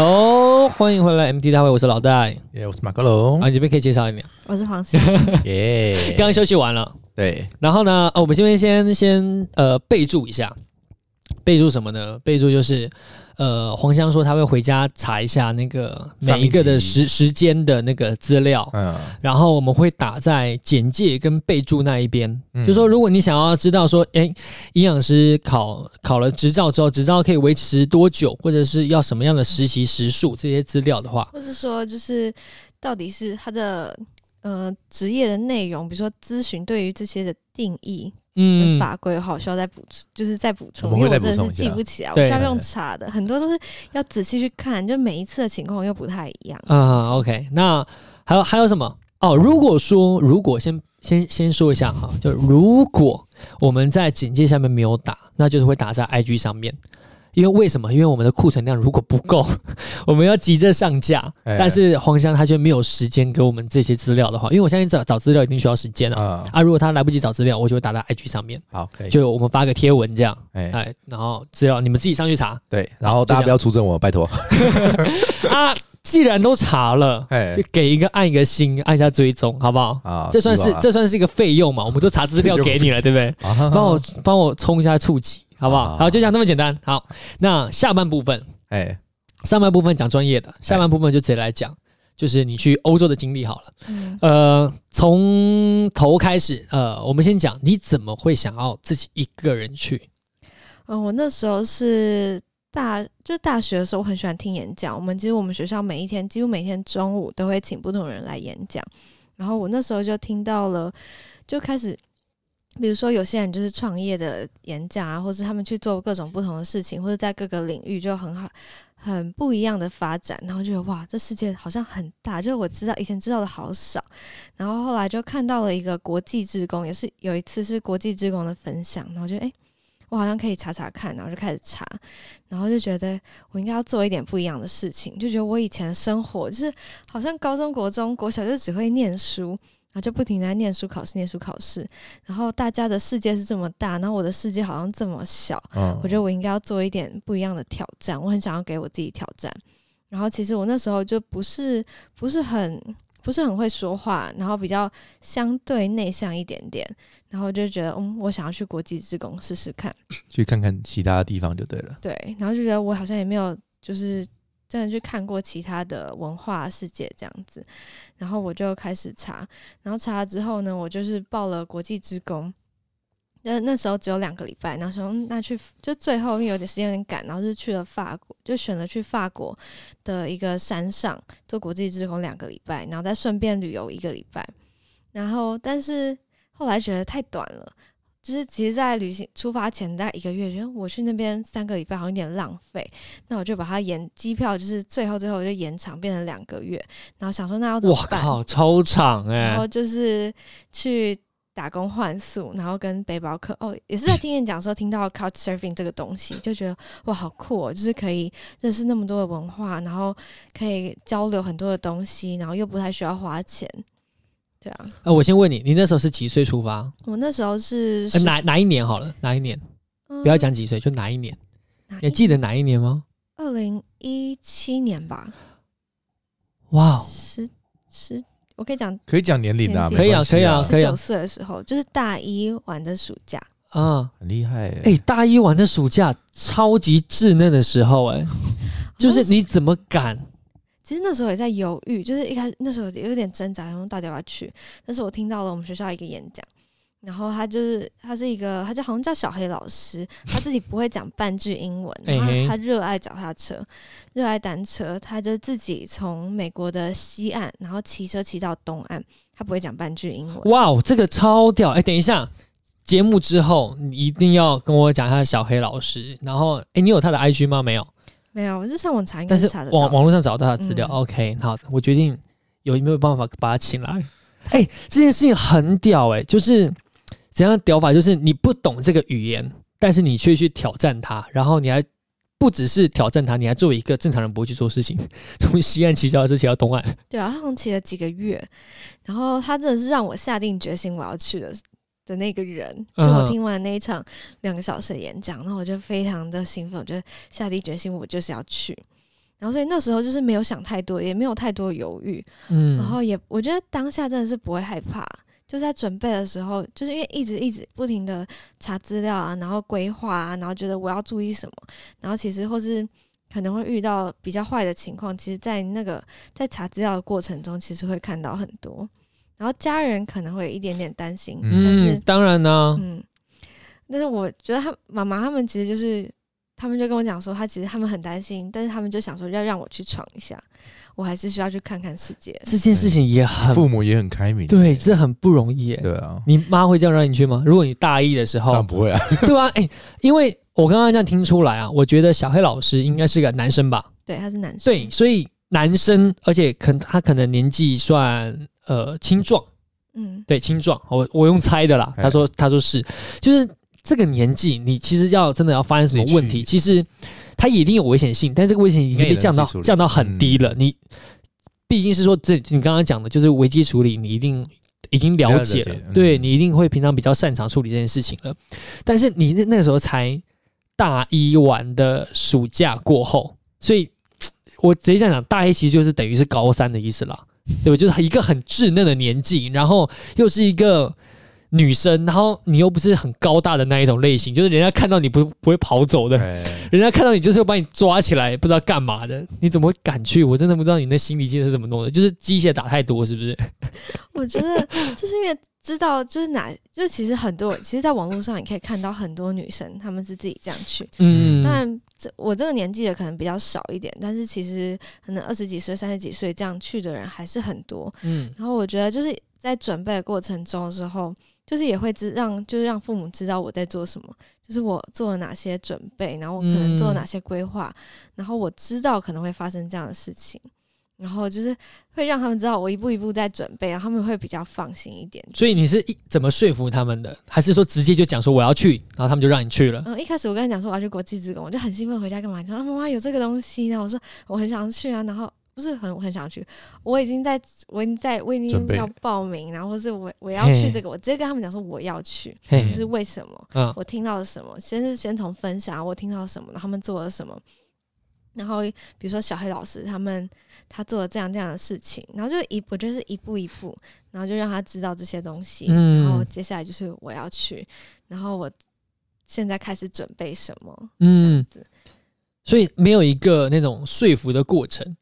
哦，欢迎回来 MT 大会，我是老戴，耶，我是马克龙。啊，你这边可以介绍一点，我是黄思。耶，刚刚休息完了，对。然后呢，哦，我们这边先先呃备注一下，备注什么呢？备注就是。呃，黄香说他会回家查一下那个每一个的时时间的那个资料，嗯，然后我们会打在简介跟备注那一边，嗯，就说如果你想要知道说，哎，营养师考考了执照之后，执照可以维持多久，或者是要什么样的实习时数这些资料的话，或者说就是到底是他的呃职业的内容，比如说咨询对于这些的定义。嗯，法规的话，我需要再补充，就是再补充，因为我真的是记不起来，我需要用查的，很多都是要仔细去看，就每一次的情况又不太一样。啊，OK，那还有还有什么？哦，如果说如果先先先说一下哈，就如果我们在警戒下面没有打，那就是会打在 IG 上面。因为为什么？因为我们的库存量如果不够，我们要急着上架。但是黄香他却没有时间给我们这些资料的话，因为我相信找找资料一定需要时间啊。啊，如果他来不及找资料，我就会打在 IG 上面。好，可以。就我们发个贴文这样。哎、欸，然后资料你们自己上去查。对，然后大家不要出征我，拜托。啊，既然都查了，欸、就给一个按一个心，按一下追踪，好不好？啊，这算是这算是一个费用嘛？我们都查资料给你了，对不对？帮我帮我冲一下触及。好不好？好，就讲那么简单。好，那下半部分，哎，上半部分讲专业的，下半部分就直接来讲，就是你去欧洲的经历好了。嗯，呃，从头开始，呃，我们先讲你怎么会想要自己一个人去？嗯、呃，我那时候是大，就大学的时候，我很喜欢听演讲。我们其实我们学校每一天，几乎每天中午都会请不同人来演讲。然后我那时候就听到了，就开始。比如说，有些人就是创业的演讲啊，或是他们去做各种不同的事情，或者在各个领域就很好、很不一样的发展，然后觉得哇，这世界好像很大，就是我知道以前知道的好少。然后后来就看到了一个国际志工，也是有一次是国际志工的分享，然后就诶，我好像可以查查看，然后就开始查，然后就觉得我应该要做一点不一样的事情，就觉得我以前的生活就是好像高中国中国小就只会念书。然后就不停在念书、考试、念书、考试。然后大家的世界是这么大，然后我的世界好像这么小。嗯，我觉得我应该要做一点不一样的挑战。我很想要给我自己挑战。然后其实我那时候就不是不是很不是很会说话，然后比较相对内向一点点。然后就觉得，嗯，我想要去国际职工试试看，去看看其他的地方就对了。对，然后就觉得我好像也没有就是。真的去看过其他的文化世界这样子，然后我就开始查，然后查了之后呢，我就是报了国际职工。那那时候只有两个礼拜，然后说那去就最后因为有点时间有点赶，然后是去了法国，就选了去法国的一个山上做国际职工两个礼拜，然后再顺便旅游一个礼拜。然后但是后来觉得太短了。就是其实，在旅行出发前大概一个月，觉得我去那边三个礼拜好像有点浪费，那我就把它延机票，就是最后最后就延长变成两个月，然后想说那要怎么办？哇靠，超长哎、欸！然后就是去打工换宿，然后跟背包客哦，也是在听演讲说听到 Couch Surfing 这个东西，就觉得哇好酷哦，就是可以认识那么多的文化，然后可以交流很多的东西，然后又不太需要花钱。对啊，呃，我先问你，你那时候是几岁出发？我那时候是哪哪一年？好了，哪一年？嗯、不要讲几岁，就哪一年？一年你记得哪一年吗？二零一七年吧。哇十十，我可以讲，可以讲年龄啊，可以啊，可以啊，可以啊。十九岁的时候，就是大一玩的暑假啊，很厉害哎、欸！大一玩的暑假，超级稚嫩的时候哎、欸，就是你怎么敢？其实那时候也在犹豫，就是一开始那时候有点挣扎，然后到底要不要去。但是我听到了我们学校一个演讲，然后他就是他是一个，他就好像叫小黑老师，他自己不会讲半句英文，然后他热爱脚踏车，热爱单车，他就自己从美国的西岸，然后骑车骑到东岸，他不会讲半句英文。哇哦，这个超屌！哎，等一下，节目之后你一定要跟我讲一下小黑老师。然后，哎，你有他的 IG 吗？没有。没有，我就上网查，应该是查得到。但是网网络上找到他的资料。嗯、OK，好，我决定有没有办法把他请来。哎、欸，这件事情很屌哎、欸，就是怎样的屌法？就是你不懂这个语言，但是你却去挑战他，然后你还不只是挑战他，你还作为一个正常人不会去做事情，从西岸骑脚踏车骑到东岸。对啊，他好像骑了几个月，然后他真的是让我下定决心我要去的。的那个人，就我听完那一场两个小时的演讲，然后我就非常的兴奋，我就下定决心，我就是要去。然后所以那时候就是没有想太多，也没有太多犹豫，嗯，然后也我觉得当下真的是不会害怕，就在准备的时候，就是因为一直一直不停的查资料啊，然后规划啊，然后觉得我要注意什么，然后其实或是可能会遇到比较坏的情况，其实，在那个在查资料的过程中，其实会看到很多，然后家人可能会有一点点担心，嗯、但是当然呢，嗯，但是我觉得他妈妈他们其实就是。他们就跟我讲说，他其实他们很担心，但是他们就想说要让我去闯一下，我还是需要去看看世界。这件事情也很，父母也很开明，对，这很不容易。对啊，你妈会这样让你去吗？如果你大一的时候，不会啊。对啊，哎、欸，因为我刚刚这样听出来啊，我觉得小黑老师应该是个男生吧？对，他是男生。对，所以男生，而且可他可能年纪算呃青壮，嗯，对，青壮。我我用猜的啦。他说他说是，就是这个年纪，你其实要真的要发生什么问题，其实。他一定有危险性，但这个危险已经被降到降到很低了。你毕竟是说，这你刚刚讲的就是危机处理，你一定已经了解了，对，你一定会平常比较擅长处理这件事情了。但是你那那个时候才大一完的暑假过后，所以我直接这样讲，大一其实就是等于是高三的意思了，对吧？就是一个很稚嫩的年纪，然后又是一个。女生，然后你又不是很高大的那一种类型，就是人家看到你不不会跑走的，人家看到你就是会把你抓起来，不知道干嘛的。你怎么会敢去？我真的不知道你那心理建设是怎么弄的，就是机械打太多，是不是？我觉得就是因为知道，就是哪，就是其实很多，其实，在网络上你可以看到很多女生，她们是自己这样去。嗯，但这我这个年纪的可能比较少一点，但是其实可能二十几岁、三十几岁这样去的人还是很多。嗯，然后我觉得就是在准备的过程中的时候。就是也会知让，就是让父母知道我在做什么，就是我做了哪些准备，然后我可能做了哪些规划，嗯、然后我知道可能会发生这样的事情，然后就是会让他们知道我一步一步在准备，然后他们会比较放心一点。所以你是一怎么说服他们的？还是说直接就讲说我要去，然后他们就让你去了？嗯，一开始我跟他讲说我要去国际职工，我就很兴奋，回家干嘛？说啊，妈妈有这个东西，然后我说我很想去啊，然后。不是很我很想去，我已经在，我已经在，我已经要报名，然后是我我要去这个，我直接跟他们讲说我要去，就是为什么？我听到了什么？先是先从分享我听到什么，然后他们做了什么，然后比如说小黑老师他们他做了这样这样的事情，然后就一我觉得是一步一步，然后就让他知道这些东西，然后接下来就是我要去，然后我现在开始准备什么，嗯，所以没有一个那种说服的过程。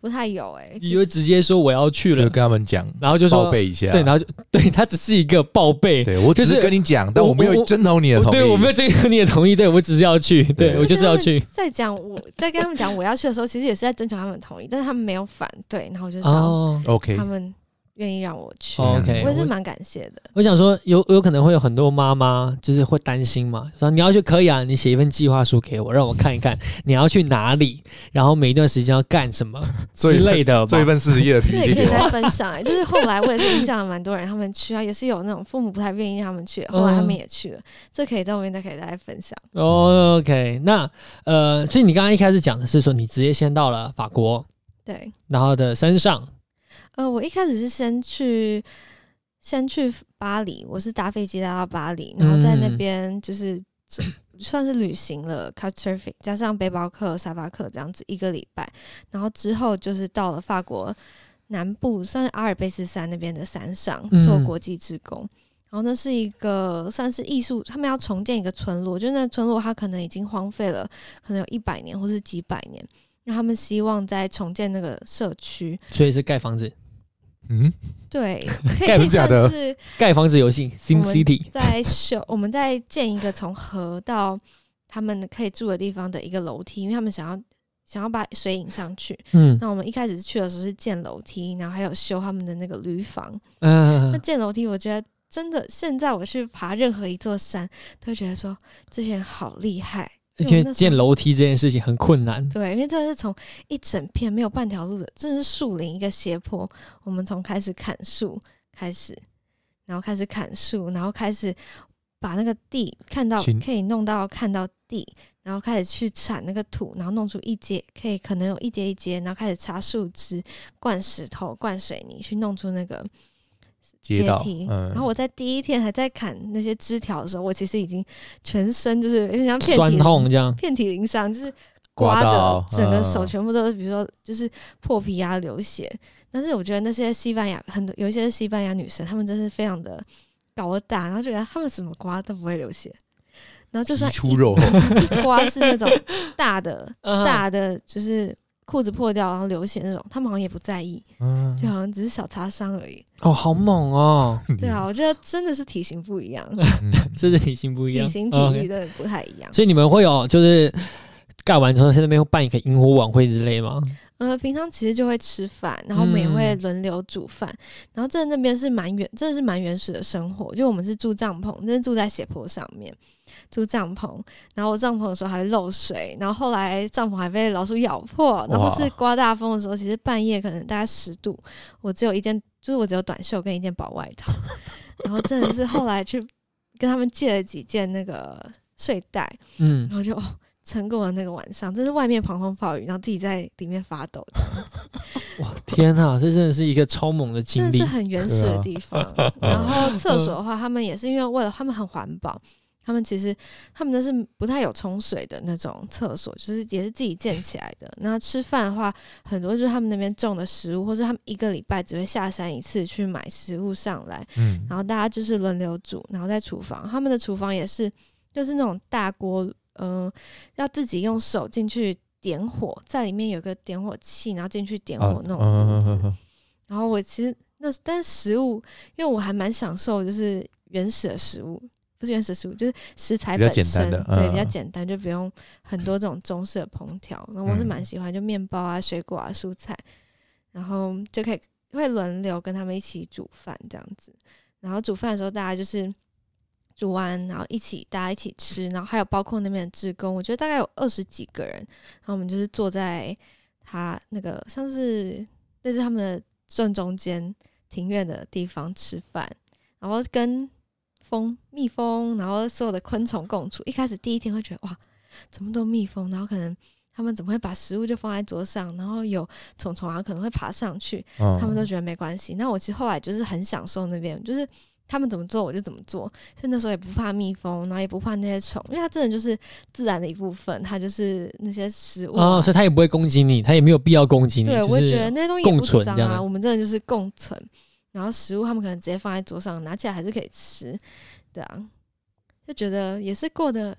不太有哎、欸，你就直接说我要去了，就跟他们讲，然后就说报备一下，对，然后就 对他只是一个报备，对我只是跟你讲，但我没有征求你的同意，对我没有征求你的同意，对我只是要去，对。我就是要去。在讲我 在跟他们讲我要去的时候，其实也是在征求他们的同意，但是他们没有反对，然后我就说 OK，他们。愿意让我去，OK，我也是蛮感谢的。我想说，有有可能会有很多妈妈就是会担心嘛，说你要去可以啊，你写一份计划书给我，让我看一看你要去哪里，然后每一段时间要干什么 之类的。做一份四十页的 PPT，这也可以再分享、欸。就是后来我也是印象蛮多人他们去啊，也是有那种父母不太愿意让他们去，后来他们也去了。嗯、这可以在后面再可以再分享。哦，OK，那呃，所以你刚刚一开始讲的是说你直接先到了法国，对，然后的山上。呃，我一开始是先去，先去巴黎，我是搭飞机来到巴黎，然后在那边就是算是旅行了，Couchsurfing 加上背包客、沙发客这样子一个礼拜，然后之后就是到了法国南部，算是阿尔卑斯山那边的山上做国际志工，然后那是一个算是艺术，他们要重建一个村落，就那村落它可能已经荒废了，可能有一百年或是几百年，那他们希望在重建那个社区，所以是盖房子。嗯，对，盖不假的是盖房子游戏，Sim City 在修，我们在建一个从河到他们可以住的地方的一个楼梯，因为他们想要想要把水引上去。嗯，那我们一开始去的时候是建楼梯，然后还有修他们的那个驴房。嗯，那建楼梯，我觉得真的，现在我去爬任何一座山，都觉得说这些人好厉害。因为建楼梯这件事情很困难，对，因为这是从一整片没有半条路的，这是树林一个斜坡，我们从开始砍树开始，然后开始砍树，然后开始把那个地看到可以弄到看到地，然后开始去铲那个土，然后弄出一阶，可以可能有一阶一阶，然后开始插树枝、灌石头、灌水泥，去弄出那个。阶梯，嗯、然后我在第一天还在砍那些枝条的时候，我其实已经全身就是有点像遍体鳞伤，遍体鳞伤，就是刮的，整个手全部都是，比如说就是破皮啊、流血。但是我觉得那些西班牙很多有一些西班牙女生，她们真是非常的高大，然后觉得她们什么刮都不会流血。然后就算出肉 刮是那种大的 大的，就是裤子破掉然后流血那种，他们好像也不在意，就好像只是小擦伤而已。哦，好猛哦！对啊，我觉得真的是体型不一样，真的体型不一样，体型体力的不太一样。所以你们会有就是盖完之后在那边会办一个萤火晚会之类吗？呃，平常其实就会吃饭，然后我们也会轮流煮饭。嗯、然后这那边是蛮原，真的是蛮原始的生活。就我们是住帐篷，真的住在斜坡上面，住帐篷。然后我帐篷的时候还会漏水，然后后来帐篷还被老鼠咬破。然后是刮大风的时候，其实半夜可能大概十度，我只有一件，就是我只有短袖跟一件薄外套。然后真的是后来去跟他们借了几件那个睡袋，嗯，然后就。撑过了那个晚上，这是外面狂风暴雨，然后自己在里面发抖。哇，天啊，这真的是一个超猛的经历，是很原始的地方。啊、然后厕所的话，他们也是因为为了他们很环保，他们其实他们那是不太有冲水的那种厕所，就是也是自己建起来的。那吃饭的话，很多就是他们那边种的食物，或者他们一个礼拜只会下山一次去买食物上来，嗯，然后大家就是轮流煮，然后在厨房，他们的厨房也是就是那种大锅。嗯、呃，要自己用手进去点火，在里面有个点火器，然后进去点火那种、啊、然后我其实那但是食物，因为我还蛮享受，就是原始的食物，不是原始食物，就是食材本身，对，比较简单，就不用很多这种中式的烹调。然后我是蛮喜欢，就面包啊、水果啊、蔬菜，然后就可以会轮流跟他们一起煮饭这样子。然后煮饭的时候，大家就是。煮完，然后一起大家一起吃，然后还有包括那边的职工，我觉得大概有二十几个人，然后我们就是坐在他那个像是那是他们的正中间庭院的地方吃饭，然后跟蜂蜜蜂，然后所有的昆虫共处。一开始第一天会觉得哇，这么多蜜蜂，然后可能他们怎么会把食物就放在桌上，然后有虫虫啊可能会爬上去，他们都觉得没关系。那我其实后来就是很享受那边，就是。他们怎么做我就怎么做，所以那时候也不怕蜜蜂，然后也不怕那些虫，因为它真的就是自然的一部分，它就是那些食物啊，哦，所以它也不会攻击你，它也没有必要攻击你。对，我也觉得那些东西也不脏啊，我们真的就是共存，然后食物他们可能直接放在桌上，拿起来还是可以吃，对啊，就觉得也是过得。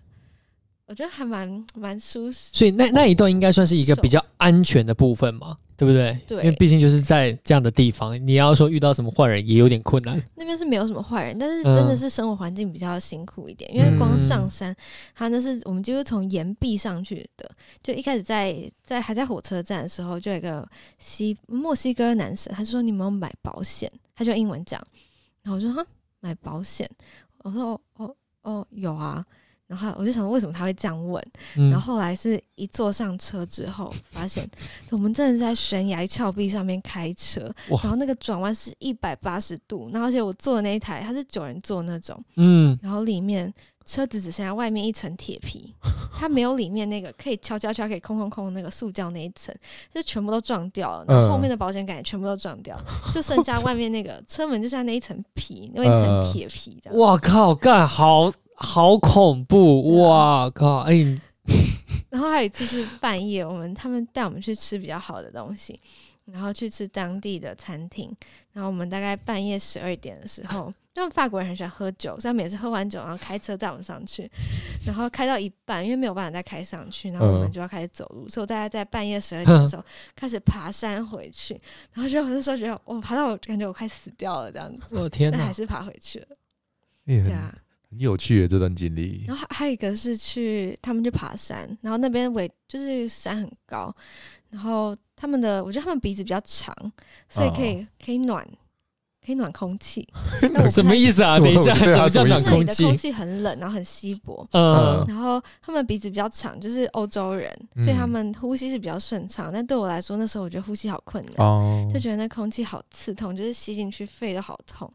我觉得还蛮蛮舒适，所以那那一段应该算是一个比较安全的部分嘛，对不对？对，因为毕竟就是在这样的地方，你要说遇到什么坏人也有点困难。那边是没有什么坏人，但是真的是生活环境比较辛苦一点，嗯、因为光上山，它那是我们就是从岩壁上去的。就一开始在在还在火车站的时候，就有一个西墨西哥男生，他就说你有没有买保险？他就英文讲，然后我说哈买保险，我说哦哦哦有啊。然后我就想说，为什么他会这样问？嗯、然后后来是一坐上车之后，发现我们真的在悬崖峭壁上面开车，然后那个转弯是一百八十度，然后而且我坐的那一台它是九人座那种，嗯，然后里面车子只剩下外面一层铁皮，它没有里面那个可以敲敲敲可以空空空那个塑胶那一层，就全部都撞掉了，然后后面的保险杆也全部都撞掉，嗯、就剩下外面那个车门就像那一层皮，那一层铁皮这样。哇靠，干好。好恐怖！哇靠！哎，然后还有一次是半夜，我们他们带我们去吃比较好的东西，然后去吃当地的餐厅。然后我们大概半夜十二点的时候，因为法国人很喜欢喝酒，所以每次喝完酒然后开车带我们上去，然后开到一半，因为没有办法再开上去，然后我们就要开始走路。所以我大家在半夜十二点的时候 开始爬山回去，然后就那时候觉得我爬到我感觉我快死掉了这样子，我 天，但还是爬回去了，对啊。很有趣的这段经历。然后还有一个是去他们去爬山，然后那边尾就是山很高，然后他们的我觉得他们鼻子比较长，所以可以、哦、可以暖可以暖空气。什么意思啊？等一下，什么叫暖空气？空气很冷，然后很稀薄。嗯。然后他们鼻子比较长，就是欧洲人，所以他们呼吸是比较顺畅。但对我来说，那时候我觉得呼吸好困难，哦、就觉得那空气好刺痛，就是吸进去肺都好痛。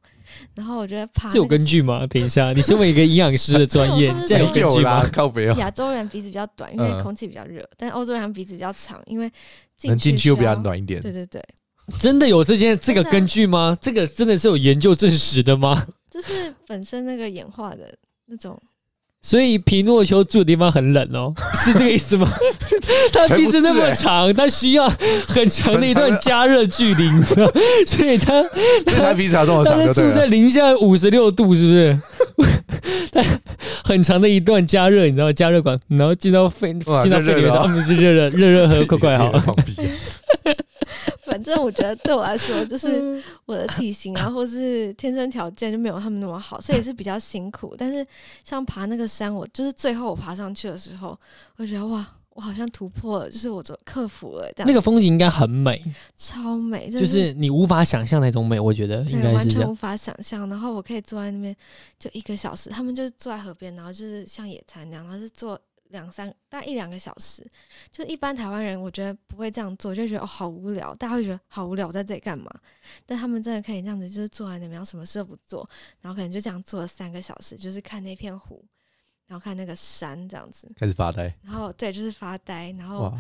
然后我觉得爬这有根据吗？等一下，你身为一个营养师的专业，这有根据吗？靠北哦。亚洲人鼻子比较短，因为空气比较热，但欧洲人鼻子比较长，因为能进去又比较暖一点。对对对，真的有这件这个根据吗？这个真的是有研究证实的吗？就是本身那个演化的那种。所以皮诺丘住的地方很冷哦，是这个意思吗？他鼻子那么长，他需要很长的一段加热距离，你知道？所以他他鼻子这么长，他住在零下五十六度，是不是？他很长的一段加热，你知道加热管，然后进到肺，进到肺里面，他们是热热热热喝，快快好。反正我觉得对我来说，就 是我的体型啊，或是天生条件就没有他们那么好，所以是比较辛苦。但是像爬那个山，我就是最后我爬上去的时候，我觉得哇，我好像突破了，就是我就克服了这样。那个风景应该很美，超美，就是你无法想象那种美。我觉得应该是完全无法想象。然后我可以坐在那边就一个小时，他们就坐在河边，然后就是像野餐那样，然后是坐。两三大概一两个小时，就一般台湾人我觉得不会这样做，就觉得哦好无聊，大家会觉得好无聊，在这里干嘛？但他们真的可以这样子，就是坐在那边，什么事都不做，然后可能就这样坐了三个小时，就是看那片湖，然后看那个山，这样子开始发呆。然后对，就是发呆，然后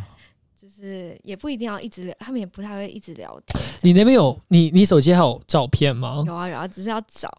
就是也不一定要一直聊，他们也不太会一直聊天。你那边有你你手机还有照片吗？有啊有啊，只是要找。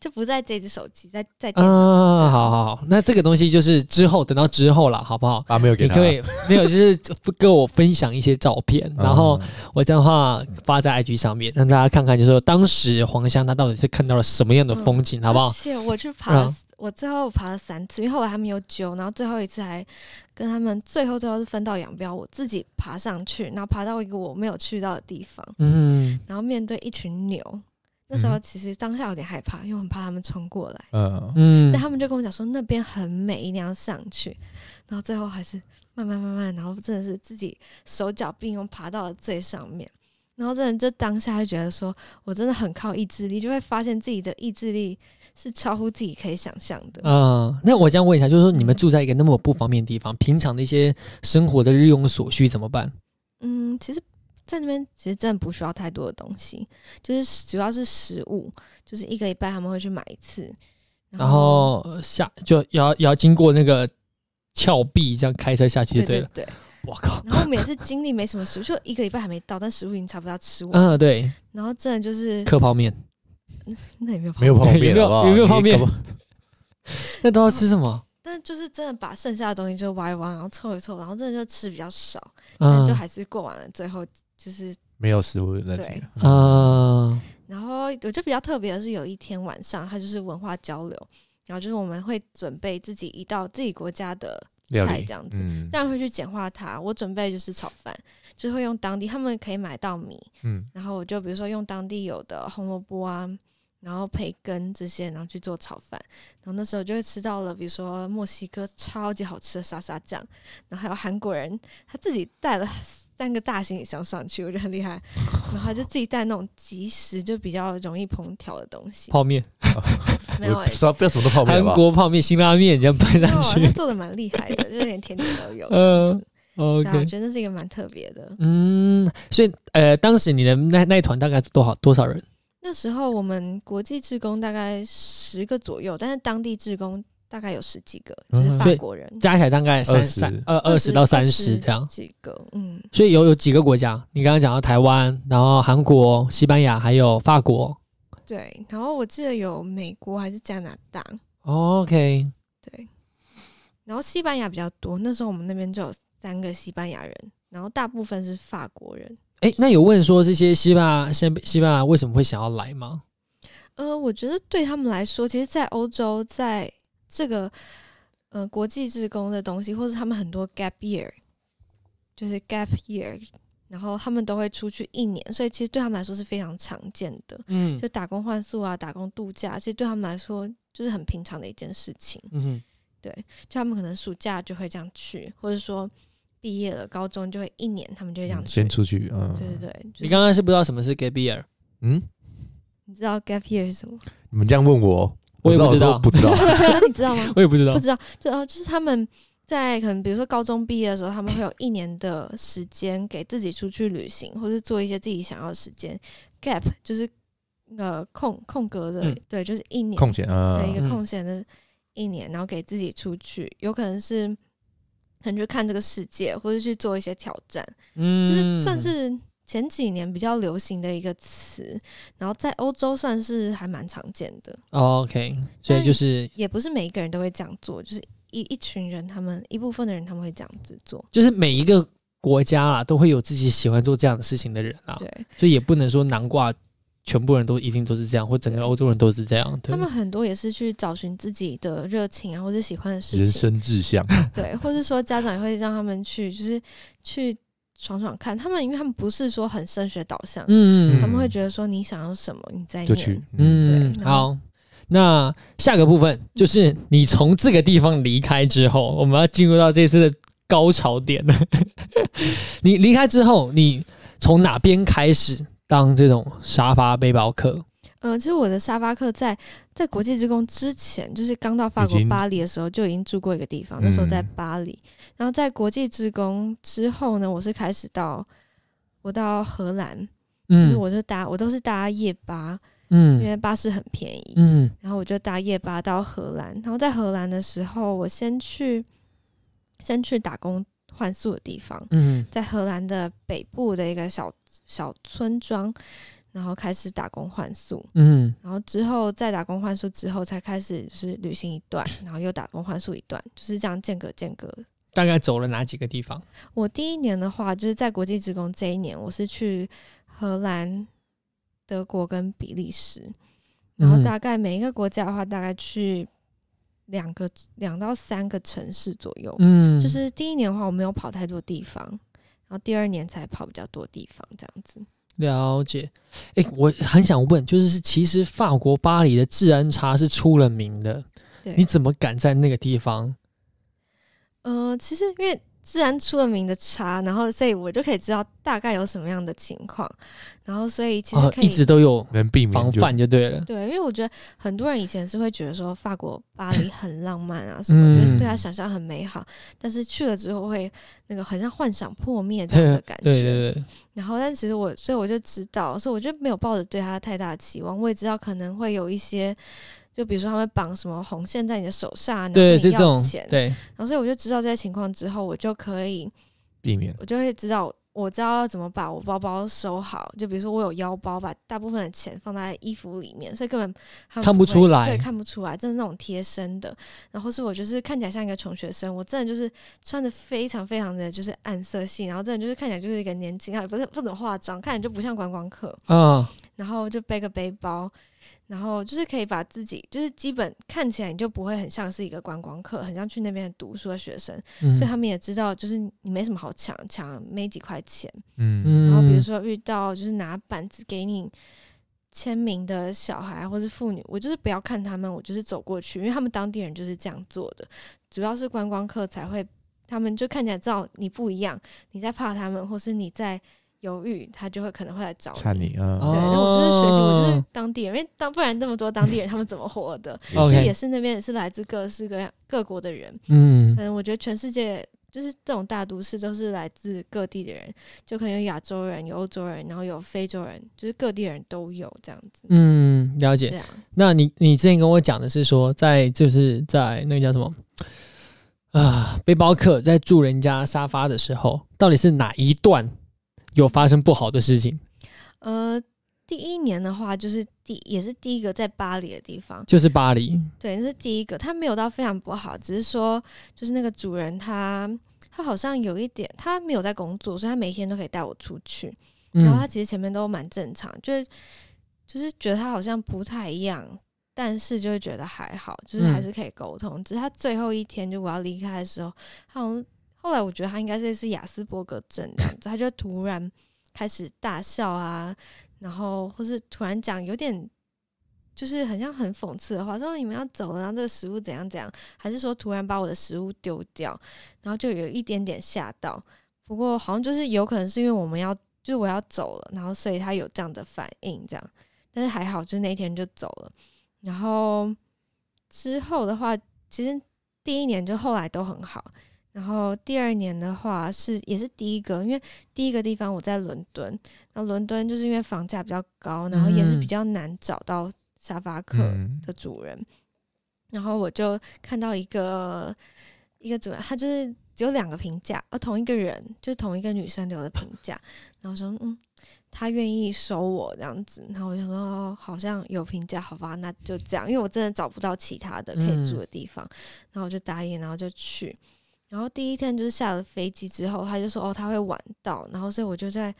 就不在这只手机，在在电脑。啊，好好好，那这个东西就是之后等到之后了，好不好？啊，没有给他，你可以没有，就是跟我分享一些照片，然后我这样的话发在 IG 上面，让大家看看，就是说当时黄香他到底是看到了什么样的风景，嗯、好不好？而且我去爬了，嗯、我最后爬了三次，因为后来他们有揪，然后最后一次还跟他们最后最后是分道扬镳，我自己爬上去，然后爬到一个我没有去到的地方，嗯，然后面对一群牛。那时候其实当下有点害怕，因为我很怕他们冲过来。嗯嗯，但他们就跟我讲说那边很美，一定要上去。然后最后还是慢慢慢慢，然后真的是自己手脚并用爬到了最上面。然后真的就当下就觉得说我真的很靠意志力，就会发现自己的意志力是超乎自己可以想象的。嗯，那我想问一下，就是说你们住在一个那么不方便的地方，平常的一些生活的日用所需怎么办？嗯，其实。在那边其实真的不需要太多的东西，就是主要是食物，就是一个礼拜他们会去买一次，然后，下就要要经过那个峭壁，这样开车下去就对了。对，我靠！然后我们也是经历没什么食物，就一个礼拜还没到，但食物已经差不多要吃完。嗯，对。然后真的就是磕泡面，那也没有没有泡面，有没有有没有泡面？那都要吃什么？但就是真的把剩下的东西就挖一挖，然后凑一凑，然后真的就吃比较少，但就还是过完了最后。就是没有食物的那种，嗯，然后我觉得比较特别的是，有一天晚上，它就是文化交流，然后就是我们会准备自己一道自己国家的菜这样子，当然、嗯、会去简化它。我准备就是炒饭，就会用当地他们可以买到米，嗯，然后我就比如说用当地有的红萝卜啊。然后培根这些，然后去做炒饭。然后那时候就会吃到了，比如说墨西哥超级好吃的沙沙酱，然后还有韩国人他自己带了三个大行李箱上去，我觉得很厉害。然后他就自己带那种即食就比较容易烹调的东西，泡面，没有，不要什么都泡面，韩国泡面、辛拉面这样搬上去，他做的蛮厉害的，就连甜点都有。嗯，OK，我觉得那是一个蛮特别的。嗯，所以呃，当时你的那那一团大概多少多少人？那时候我们国际志工大概十个左右，但是当地志工大概有十几个，就是法国人，加起来大概三三二二十到三十这样几个，嗯。所以有有几个国家，你刚刚讲到台湾，然后韩国、西班牙还有法国，对。然后我记得有美国还是加拿大，OK，对。然后西班牙比较多，那时候我们那边就有三个西班牙人，然后大部分是法国人。哎，那有问说这些西班牙、西西班牙为什么会想要来吗？呃，我觉得对他们来说，其实，在欧洲，在这个呃国际职工的东西，或者他们很多 gap year，就是 gap year，然后他们都会出去一年，所以其实对他们来说是非常常见的。嗯，就打工换宿啊，打工度假，其实对他们来说就是很平常的一件事情。嗯，对，就他们可能暑假就会这样去，或者说。毕业了，高中就会一年，他们就会这样先出去。嗯，对对对。你刚刚是不知道什么是 gap year？嗯，你知道 gap year 是什么？你们这样问我，我也不知道，不知道。你知道吗？我也不知道，不知道。就哦，就是他们在可能比如说高中毕业的时候，他们会有一年的时间给自己出去旅行，或是做一些自己想要的时间。gap 就是呃空空格的，对，就是一年空闲啊，对，一个空闲的一年，然后给自己出去，有可能是。可能去看这个世界，或者去做一些挑战，嗯，就是算是前几年比较流行的一个词，然后在欧洲算是还蛮常见的。Oh, OK，所以就是也不是每一个人都会这样做，就是一一群人，他们一部分的人他们会这样子做，就是每一个国家啦都会有自己喜欢做这样的事情的人啊。对，所以也不能说南挂全部人都一定都是这样，或整个欧洲人都是这样。他们很多也是去找寻自己的热情啊，或者喜欢的事情，人生志向。对，或者说家长也会让他们去，就是去。闯闯看，他们因为他们不是说很升学导向，嗯，他们会觉得说你想要什么，你在就，去嗯，好，那下个部分就是你从这个地方离开之后，我们要进入到这次的高潮点了。你离开之后，你从哪边开始当这种沙发背包客？嗯、呃，其实我的沙发客在在国际职工之前，就是刚到法国巴黎的时候就已经住过一个地方，那时候在巴黎。嗯、然后在国际职工之后呢，我是开始到我到荷兰，嗯，就是我就搭我都是搭夜巴，嗯，因为巴士很便宜，嗯，然后我就搭夜巴到荷兰。然后在荷兰的时候，我先去先去打工换宿的地方，嗯，在荷兰的北部的一个小小村庄。然后开始打工换宿，嗯，然后之后再打工换宿之后，才开始就是旅行一段，然后又打工换宿一段，就是这样间隔间隔。大概走了哪几个地方？我第一年的话，就是在国际职工这一年，我是去荷兰、德国跟比利时，然后大概每一个国家的话，大概去两个两到三个城市左右。嗯，就是第一年的话，我没有跑太多地方，然后第二年才跑比较多地方，这样子。了解，哎、欸，我很想问，就是其实法国巴黎的治安差是出了名的，你怎么敢在那个地方？呃，其实因为。自然出了名的差，然后所以我就可以知道大概有什么样的情况，然后所以其实可以、哦、一直都有能避免防范就对了。对，因为我觉得很多人以前是会觉得说法国巴黎 很浪漫啊什么，就是对他想象很美好，嗯、但是去了之后会那个很像幻想破灭这样的 感觉。对对对。然后，但其实我所以我就知道，所以我就没有抱着对他太大的期望。我也知道可能会有一些。就比如说，他们绑什么红线在你的手上，对，然后你要钱，对。然后所以我就知道这些情况之后，我就可以避免，我就会知道，我知道要怎么把我包包收好。就比如说，我有腰包，把大部分的钱放在衣服里面，所以根本不看不出来，对，看不出来，真的那种贴身的。然后是我就是看起来像一个穷学生，我真的就是穿的非常非常的就是暗色系，然后真的就是看起来就是一个年轻啊，不是不怎么化妆，看起来就不像观光客啊。然后就背个背包。然后就是可以把自己，就是基本看起来你就不会很像是一个观光客，很像去那边读书的学生，嗯、所以他们也知道，就是你没什么好抢，抢没几块钱。嗯，然后比如说遇到就是拿板子给你签名的小孩或是妇女，我就是不要看他们，我就是走过去，因为他们当地人就是这样做的，主要是观光客才会，他们就看起来知道你不一样，你在怕他们，或是你在。犹豫，他就会可能会来找你。你啊、对，那我就是学习，我就是当地人，因为当不然这么多当地人，他们怎么活的？所以也是那边也是来自各式各样各国的人。嗯，嗯，我觉得全世界就是这种大都市都是来自各地的人，就可能有亚洲人、有欧洲人，然后有非洲人，就是各地人都有这样子。嗯，了解。啊、那你你之前跟我讲的是说，在就是在那个叫什么啊，背包客在住人家沙发的时候，到底是哪一段？有发生不好的事情，呃，第一年的话，就是第也是第一个在巴黎的地方，就是巴黎，对，那是第一个，他没有到非常不好，只是说，就是那个主人他他好像有一点，他没有在工作，所以他每天都可以带我出去，嗯、然后他其实前面都蛮正常，就是就是觉得他好像不太一样，但是就会觉得还好，就是还是可以沟通，嗯、只是他最后一天就我要离开的时候，他好像。后来我觉得他应该是是雅斯伯格症这样子，他就突然开始大笑啊，然后或是突然讲有点就是很像很讽刺的话，说你们要走了，然后这个食物怎样怎样，还是说突然把我的食物丢掉，然后就有一点点吓到。不过好像就是有可能是因为我们要就是我要走了，然后所以他有这样的反应这样，但是还好就那天就走了。然后之后的话，其实第一年就后来都很好。然后第二年的话是也是第一个，因为第一个地方我在伦敦，然后伦敦就是因为房价比较高，然后也是比较难找到沙发客的主人。嗯、然后我就看到一个一个主人，他就是只有两个评价，而同一个人就是同一个女生留的评价，然后说嗯，他愿意收我这样子，然后我就说哦，好像有评价，好吧，那就这样，因为我真的找不到其他的可以住的地方，嗯、然后我就答应，然后就去，然后第一天就是下了飞机之后，他就说哦，他会晚到，然后所以我就在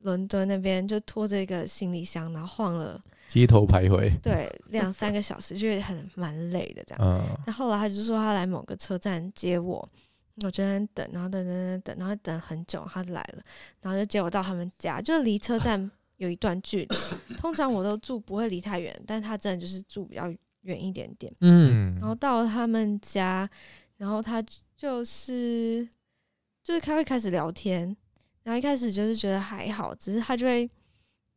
伦敦那边就拖着一个行李箱，然后晃了街头徘徊，对，两三个小时，就很蛮累的这样。嗯，那后来他就说他来某个车站接我。我就在那等，然后等等等等，然后等很久，他来了，然后就接我到他们家，就离车站有一段距离。通常我都住不会离太远，但他真的就是住比较远一点点。嗯，然后到了他们家，然后他就是就是开会开始聊天，然后一开始就是觉得还好，只是他就会，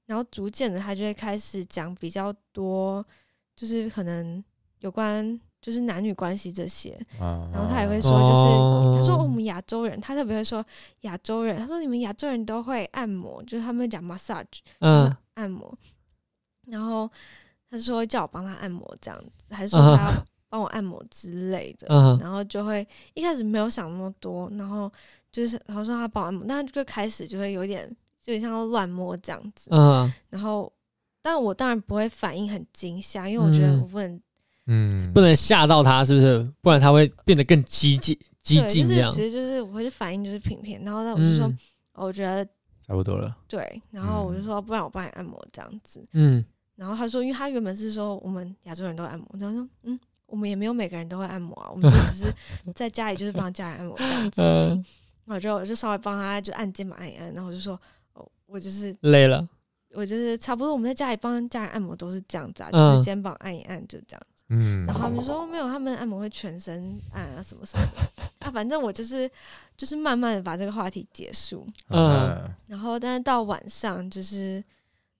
然后逐渐的他就会开始讲比较多，就是可能有关。就是男女关系这些，啊、然后他也会说，就是、哦、他说我们亚洲人，他特别会说亚洲人，他说你们亚洲人都会按摩，就是他们讲 massage，嗯，按摩，然后他说叫我帮他按摩这样子，还是说他要 帮我按摩之类的，嗯、然后就会一开始没有想那么多，然后就是然后说他帮我按摩，但就开始就会有点就有点像乱摸这样子，嗯，然后但我当然不会反应很惊吓，因为我觉得我不能。嗯，不能吓到他，是不是？不然他会变得更激进、激进这样。其实就是我会反应就是平平，然后我就说，我觉得差不多了。对，然后我就说，不然我帮你按摩这样子。嗯，然后他说，因为他原本是说我们亚洲人都按摩，他说，嗯，我们也没有每个人都会按摩啊，我们就只是 在家里就是帮家人按摩这样子。嗯，我就我就稍微帮他就按肩膀按一按，然后我就说，哦，我就是累了，我就是差不多我们在家里帮家人按摩都是这样子啊，就是肩膀按一按就这样子。嗯，然后他们说没有，他们按摩会全身按啊什么什么的。啊，反正我就是就是慢慢的把这个话题结束，嗯，然后但是到晚上就是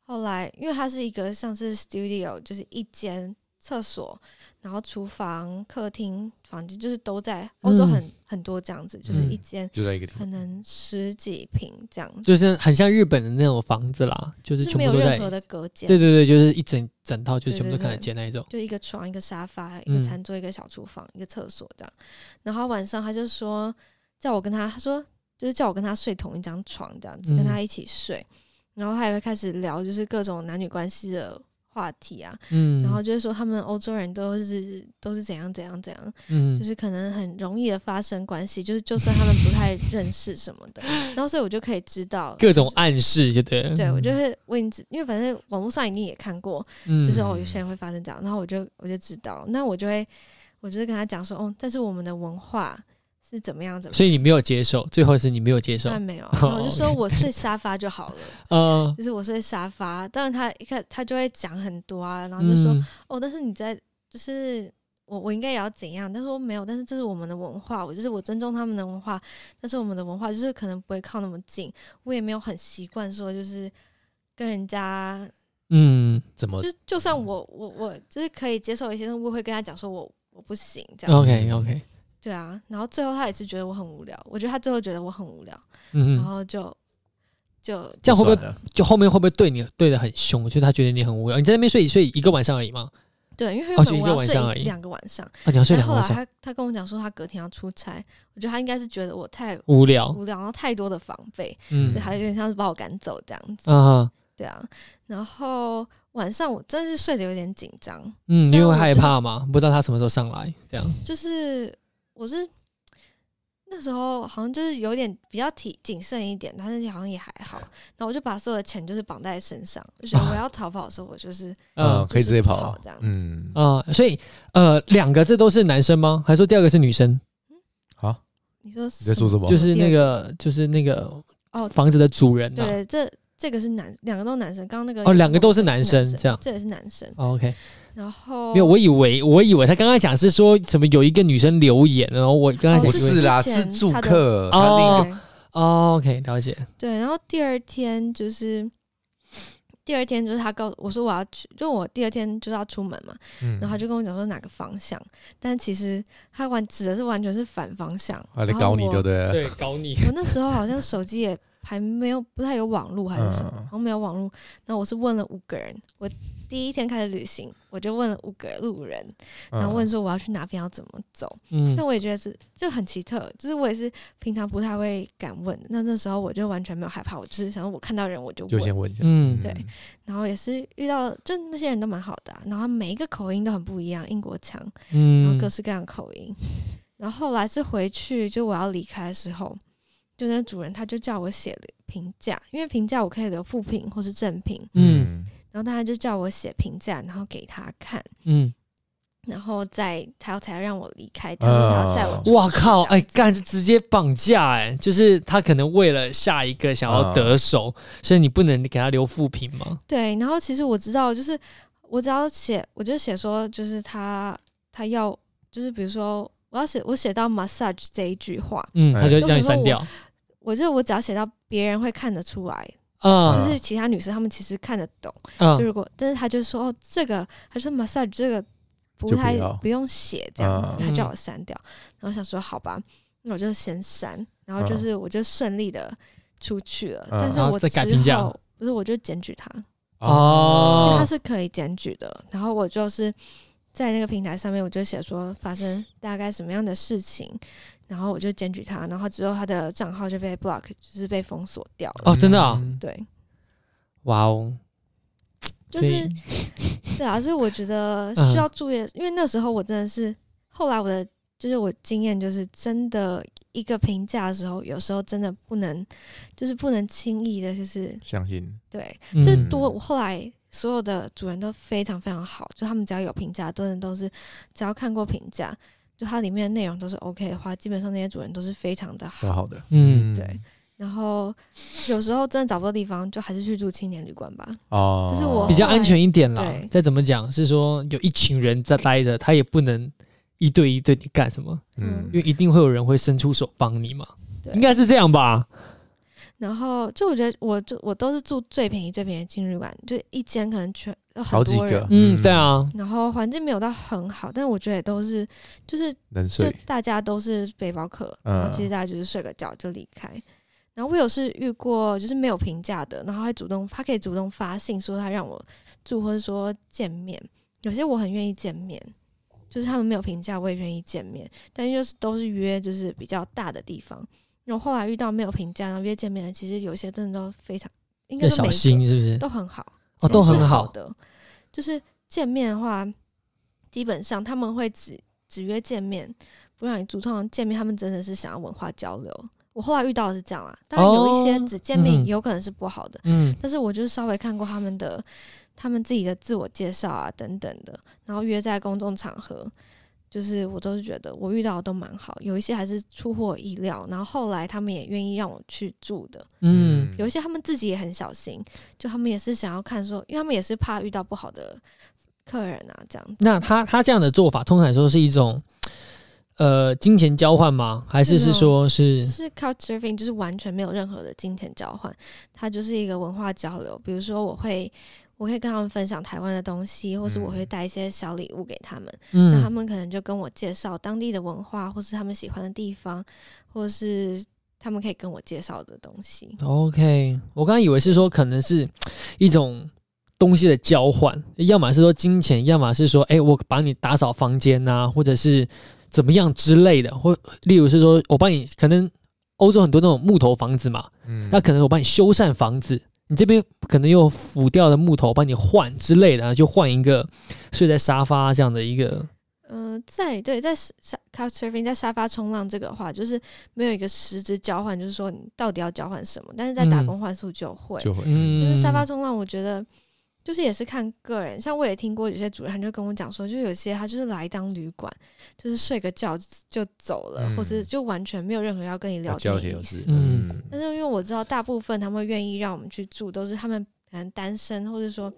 后来，因为它是一个像是 studio，就是一间。厕所，然后厨房、客厅、房间就是都在欧洲很、嗯、很多这样子，就是一间就在一个可能十几平这样子，就是很像日本的那种房子啦，就是全部都在，没有任何的隔间。对对对，就是一整整套，就是全部都看得见那一种。就一个床、一个沙发、一个餐桌、一个小厨房、嗯、一个厕所这样。然后晚上他就说叫我跟他，他说就是叫我跟他睡同一张床这样子，跟他一起睡。嗯、然后他也会开始聊，就是各种男女关系的。话题啊，嗯，然后就是说他们欧洲人都是都是怎样怎样怎样，嗯，就是可能很容易的发生关系，就是就算他们不太认识什么的，然后所以我就可以知道各种暗示，就对，对我就会问，因为反正网络上一定也看过，嗯，就是哦有些人会发生这样，然后我就我就知道，那我就会我就是跟他讲说，哦，但是我们的文化。是怎么样？怎么样？所以你没有接受，最后是你没有接受，那没有。然后我就说我睡沙发就好了，嗯，就是我睡沙发。当然他一看他就会讲很多啊，然后就说、嗯、哦，但是你在就是我我应该也要怎样？但是我没有，但是这是我们的文化，我就是我尊重他们的文化，但是我们的文化就是可能不会靠那么近，我也没有很习惯说就是跟人家嗯怎么就就算我我我就是可以接受一些，我会跟他讲说我我不行这样。OK OK。对啊，然后最后他也是觉得我很无聊，我觉得他最后觉得我很无聊，嗯、哼然后就就这样会不会就后面会不会对你对的很凶？我觉得他觉得你很无聊，你在那边睡睡一个晚上而已嘛？对，因为他原本我要睡两个晚上，啊、你要睡两个晚上。后来他他跟我讲说他隔天要出差，我觉得他应该是觉得我太无聊无聊，然后太多的防备，嗯、所以他有点像是把我赶走这样子。嗯、哼对啊，然后晚上我真的是睡得有点紧张，嗯，因为害怕嘛，不知道他什么时候上来，这样就是。我是那时候好像就是有点比较体谨慎一点，但是好像也还好。然后我就把所有的钱就是绑在身上，就是我要逃跑的时候，我就是 嗯，可以直接跑这样子。嗯啊，所以呃，两个这都是男生吗？还是说第二个是女生？好，你说你在说什么？就是那个就是那个哦，房子的主人。对，这这个是男，两个都是男生。刚刚那个哦，两个都是男生，这样这也是男生。OK。然后没有，我以为我以为他刚刚讲是说什么有一个女生留言，然后我刚才讲是啦，是住客哦哦，OK，了解。对，然后第二天就是第二天就是他告诉我说我要去，就我第二天就要出门嘛，然后他就跟我讲说哪个方向，但其实他完指的是完全是反方向，他在搞你对不对？对，搞你。我那时候好像手机也还没有不太有网络还是什么，然后没有网络，然后我是问了五个人，我。第一天开始旅行，我就问了五个路人，然后问说我要去哪边，要怎么走。嗯，那我也觉得是就很奇特，就是我也是平常不太会敢问。那那时候我就完全没有害怕，我就是想说我看到人我就问就先问一下。嗯，对。然后也是遇到，就那些人都蛮好的啊，然后每一个口音都很不一样，英国腔，嗯然后各式各样的口音。然后后来是回去，就我要离开的时候，就那主人他就叫我写了评价，因为评价我可以留负评或是正评，嗯，然后他就叫我写评价，然后给他看，嗯，然后再他要才让我离开，他说他要载我，哇靠，哎，干是直接绑架，哎，就是他可能为了下一个想要得手，嗯、所以你不能给他留负评吗？对，然后其实我知道，就是我只要写，我就写说，就是他他要，就是比如说我要写我写到 massage 这一句话，嗯，他就叫你删掉。我就我只要写到别人会看得出来，嗯，就是其他女生她们其实看得懂，嗯，就如果但是她就说哦这个她说 massage 这个不太不，不用写这样子，她叫我删掉，然后想说好吧，那我就先删，然后就是我就顺利的出去了，嗯，但是我之后不是我就检举他哦，因为他是可以检举的，然后我就是在那个平台上面我就写说发生大概什么样的事情。然后我就检举他，然后之后他的账号就被 block，就是被封锁掉了。哦，真的啊？对，哇哦，就是对啊，所以我觉得需要注意，嗯，因为那时候我真的是，后来我的就是我经验就是，真的一个评价的时候，有时候真的不能，就是不能轻易的，就是相信。对，就是多我后来所有的主人都非常非常好，就他们只要有评价，都人都是只要看过评价。就它里面的内容都是 OK 的话，基本上那些主人都是非常的好，好的，嗯，对。然后有时候真的找不到地方，就还是去住青年旅馆吧。哦，就是我比较安全一点啦。对，再怎么讲是说有一群人在待着，他也不能一对一对你干什么，嗯，因为一定会有人会伸出手帮你嘛。对，应该是这样吧。然后就我觉得，我就我都是住最便宜最便宜的青年旅馆，就一间可能全。好几个，嗯，对啊，然后环境没有到很好，但我觉得也都是，就是就大家都是背包客，然后其实大家就是睡个觉就离开。然后我有是遇过，就是没有评价的，然后还主动，他可以主动发信说他让我住，或者说见面。有些我很愿意见面，就是他们没有评价，我也愿意见面，但就是都是约就是比较大的地方。然后后来遇到没有评价然后约见面的，其实有些真的都非常应该小心，是不是都很好。哦，都很好的，就是见面的话，基本上他们会只只约见面，不让你住。通常见面，他们真的是想要文化交流。我后来遇到的是这样啦，当然有一些只见面有可能是不好的，嗯，但是我就稍微看过他们的他们自己的自我介绍啊等等的，然后约在公众场合。就是我都是觉得我遇到的都蛮好，有一些还是出乎我意料，然后后来他们也愿意让我去住的，嗯，有一些他们自己也很小心，就他们也是想要看说，因为他们也是怕遇到不好的客人啊，这样子。那他他这样的做法，通常来说是一种呃金钱交换吗？还是是说是是 Couchsurfing，就是完全没有任何的金钱交换，它就是一个文化交流。比如说我会。我可以跟他们分享台湾的东西，或是我会带一些小礼物给他们，嗯，那他们可能就跟我介绍当地的文化，或是他们喜欢的地方，或是他们可以跟我介绍的东西。OK，我刚刚以为是说可能是一种东西的交换，要么是说金钱，要么是说哎、欸，我帮你打扫房间啊，或者是怎么样之类的，或例如是说我帮你，可能欧洲很多那种木头房子嘛，嗯，那可能我帮你修缮房子。你这边可能有腐掉的木头，帮你换之类的，就换一个睡在沙发这样的一个。嗯、呃，在对在沙 Couchsurfing 在沙发冲浪这个话，就是没有一个实质交换，就是说你到底要交换什么？但是在打工换宿就会，就会，嗯，就是沙发冲浪，我觉得。就是也是看个人，像我也听过有些主人他就跟我讲说，就有些他就是来当旅馆，就是睡个觉就走了，嗯、或者就完全没有任何要跟你聊天的意思。嗯，但是因为我知道大部分他们会愿意让我们去住，都是他们可能单身，或者说。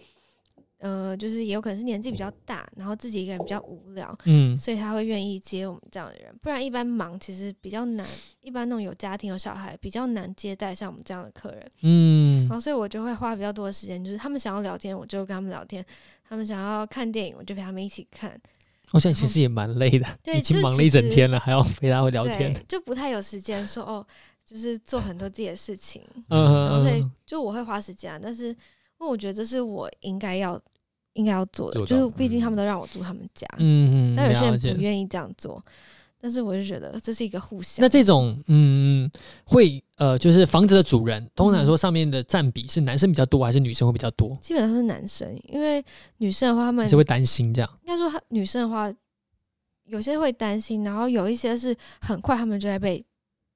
呃，就是也有可能是年纪比较大，然后自己一个人比较无聊，嗯，所以他会愿意接我们这样的人。不然一般忙其实比较难，一般那种有家庭有小孩比较难接待像我们这样的客人，嗯。然后所以我就会花比较多的时间，就是他们想要聊天，我就跟他们聊天；他们想要看电影，我就陪他们一起看。我想其实也蛮累的，对，已经忙了一整天了，还要陪他们聊天，就不太有时间说哦，就是做很多自己的事情。嗯，然后所以就我会花时间，但是因为我觉得这是我应该要。应该要做的，就是毕竟他们都让我住他们家，嗯嗯，但有些人不愿意这样做。但是我就觉得这是一个互相。那这种嗯，会呃，就是房子的主人，通常说上面的占比是男生比较多，还是女生会比较多？基本上是男生，因为女生的话，他们是会担心这样。应该说，他女生的话，有些会担心，然后有一些是很快，他们就在被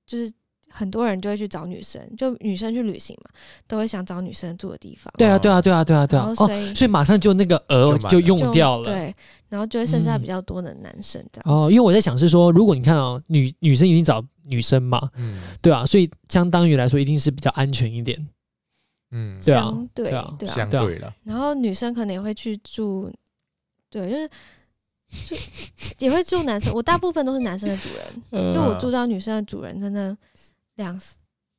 就是。很多人就会去找女生，就女生去旅行嘛，都会想找女生住的地方。对啊，对啊，对啊，对啊，对啊。所以，哦，所以马上就那个额就用掉了。对，然后就会剩下比较多的男生这样，嗯。哦，因为我在想是说，如果你看哦，女女生一定找女生嘛，嗯，对啊，所以相当于来说，一定是比较安全一点。嗯，对啊，对啊，对啊，相对了。然后女生可能也会去住，对，就是。就也会住男生，我大部分都是男生的主人。就我住到女生的主人，真的两，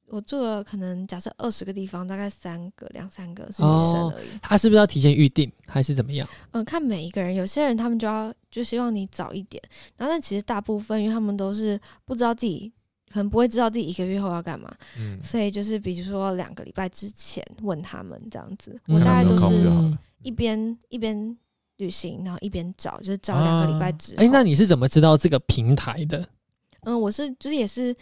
我住了可能假设二十个地方，大概三个两三个是女生而已。他是不是要提前预定，还是怎么样？嗯，看每一个人，有些人他们就要就希望你早一点，然后但其实大部分，因为他们都是不知道自己，可能不会知道自己一个月后要干嘛，嗯所以就是比如说两个礼拜之前问他们这样子，我大概都是一边一边。旅行，然后一边找，就是找两个礼拜之后。哎、啊欸，那你是怎么知道这个平台的？嗯，我是就是也是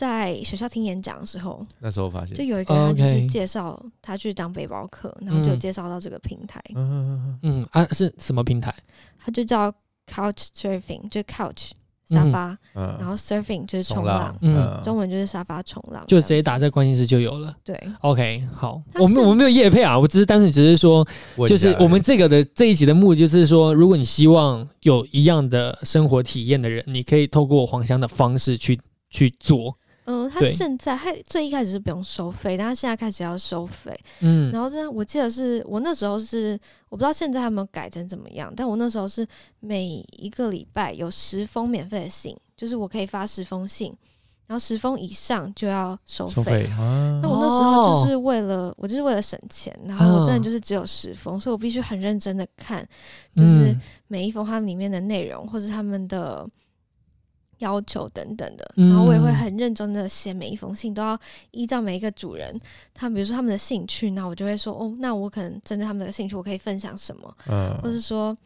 在学校听演讲的时候，那时候发现，就有一个人就是介绍他去当背包客，然后就介绍到这个平台。嗯嗯嗯啊，是什么平台？他就叫 Couch Surfing，就 Couch。沙发，嗯、然后 surfing 就是冲浪，嗯，中文就是沙发冲浪，就直接打在关键词就有了。对，OK，好，我们我们没有夜配啊，我只是单纯只是说，就是我们这个的这一集的目的就是说，如果你希望有一样的生活体验的人，你可以透过黄香的方式去去做。嗯，他现在他最一开始是不用收费，但他现在开始要收费。嗯，然后这样我记得是我那时候是我不知道现在有没有改成怎么样，但我那时候是每一个礼拜有十封免费的信，就是我可以发十封信，然后十封以上就要收费。收费啊，那我那时候就是为了我就是为了省钱，然后我真的就是只有十封，所以我必须很认真的看，就是每一封他们里面的内容或者他们的。要求等等的，然后我也会很认真的写每一封信，都要依照每一个主人，他们比如说他们的兴趣，那我就会说哦，那我可能针对他们的兴趣，我可以分享什么，嗯，或是说，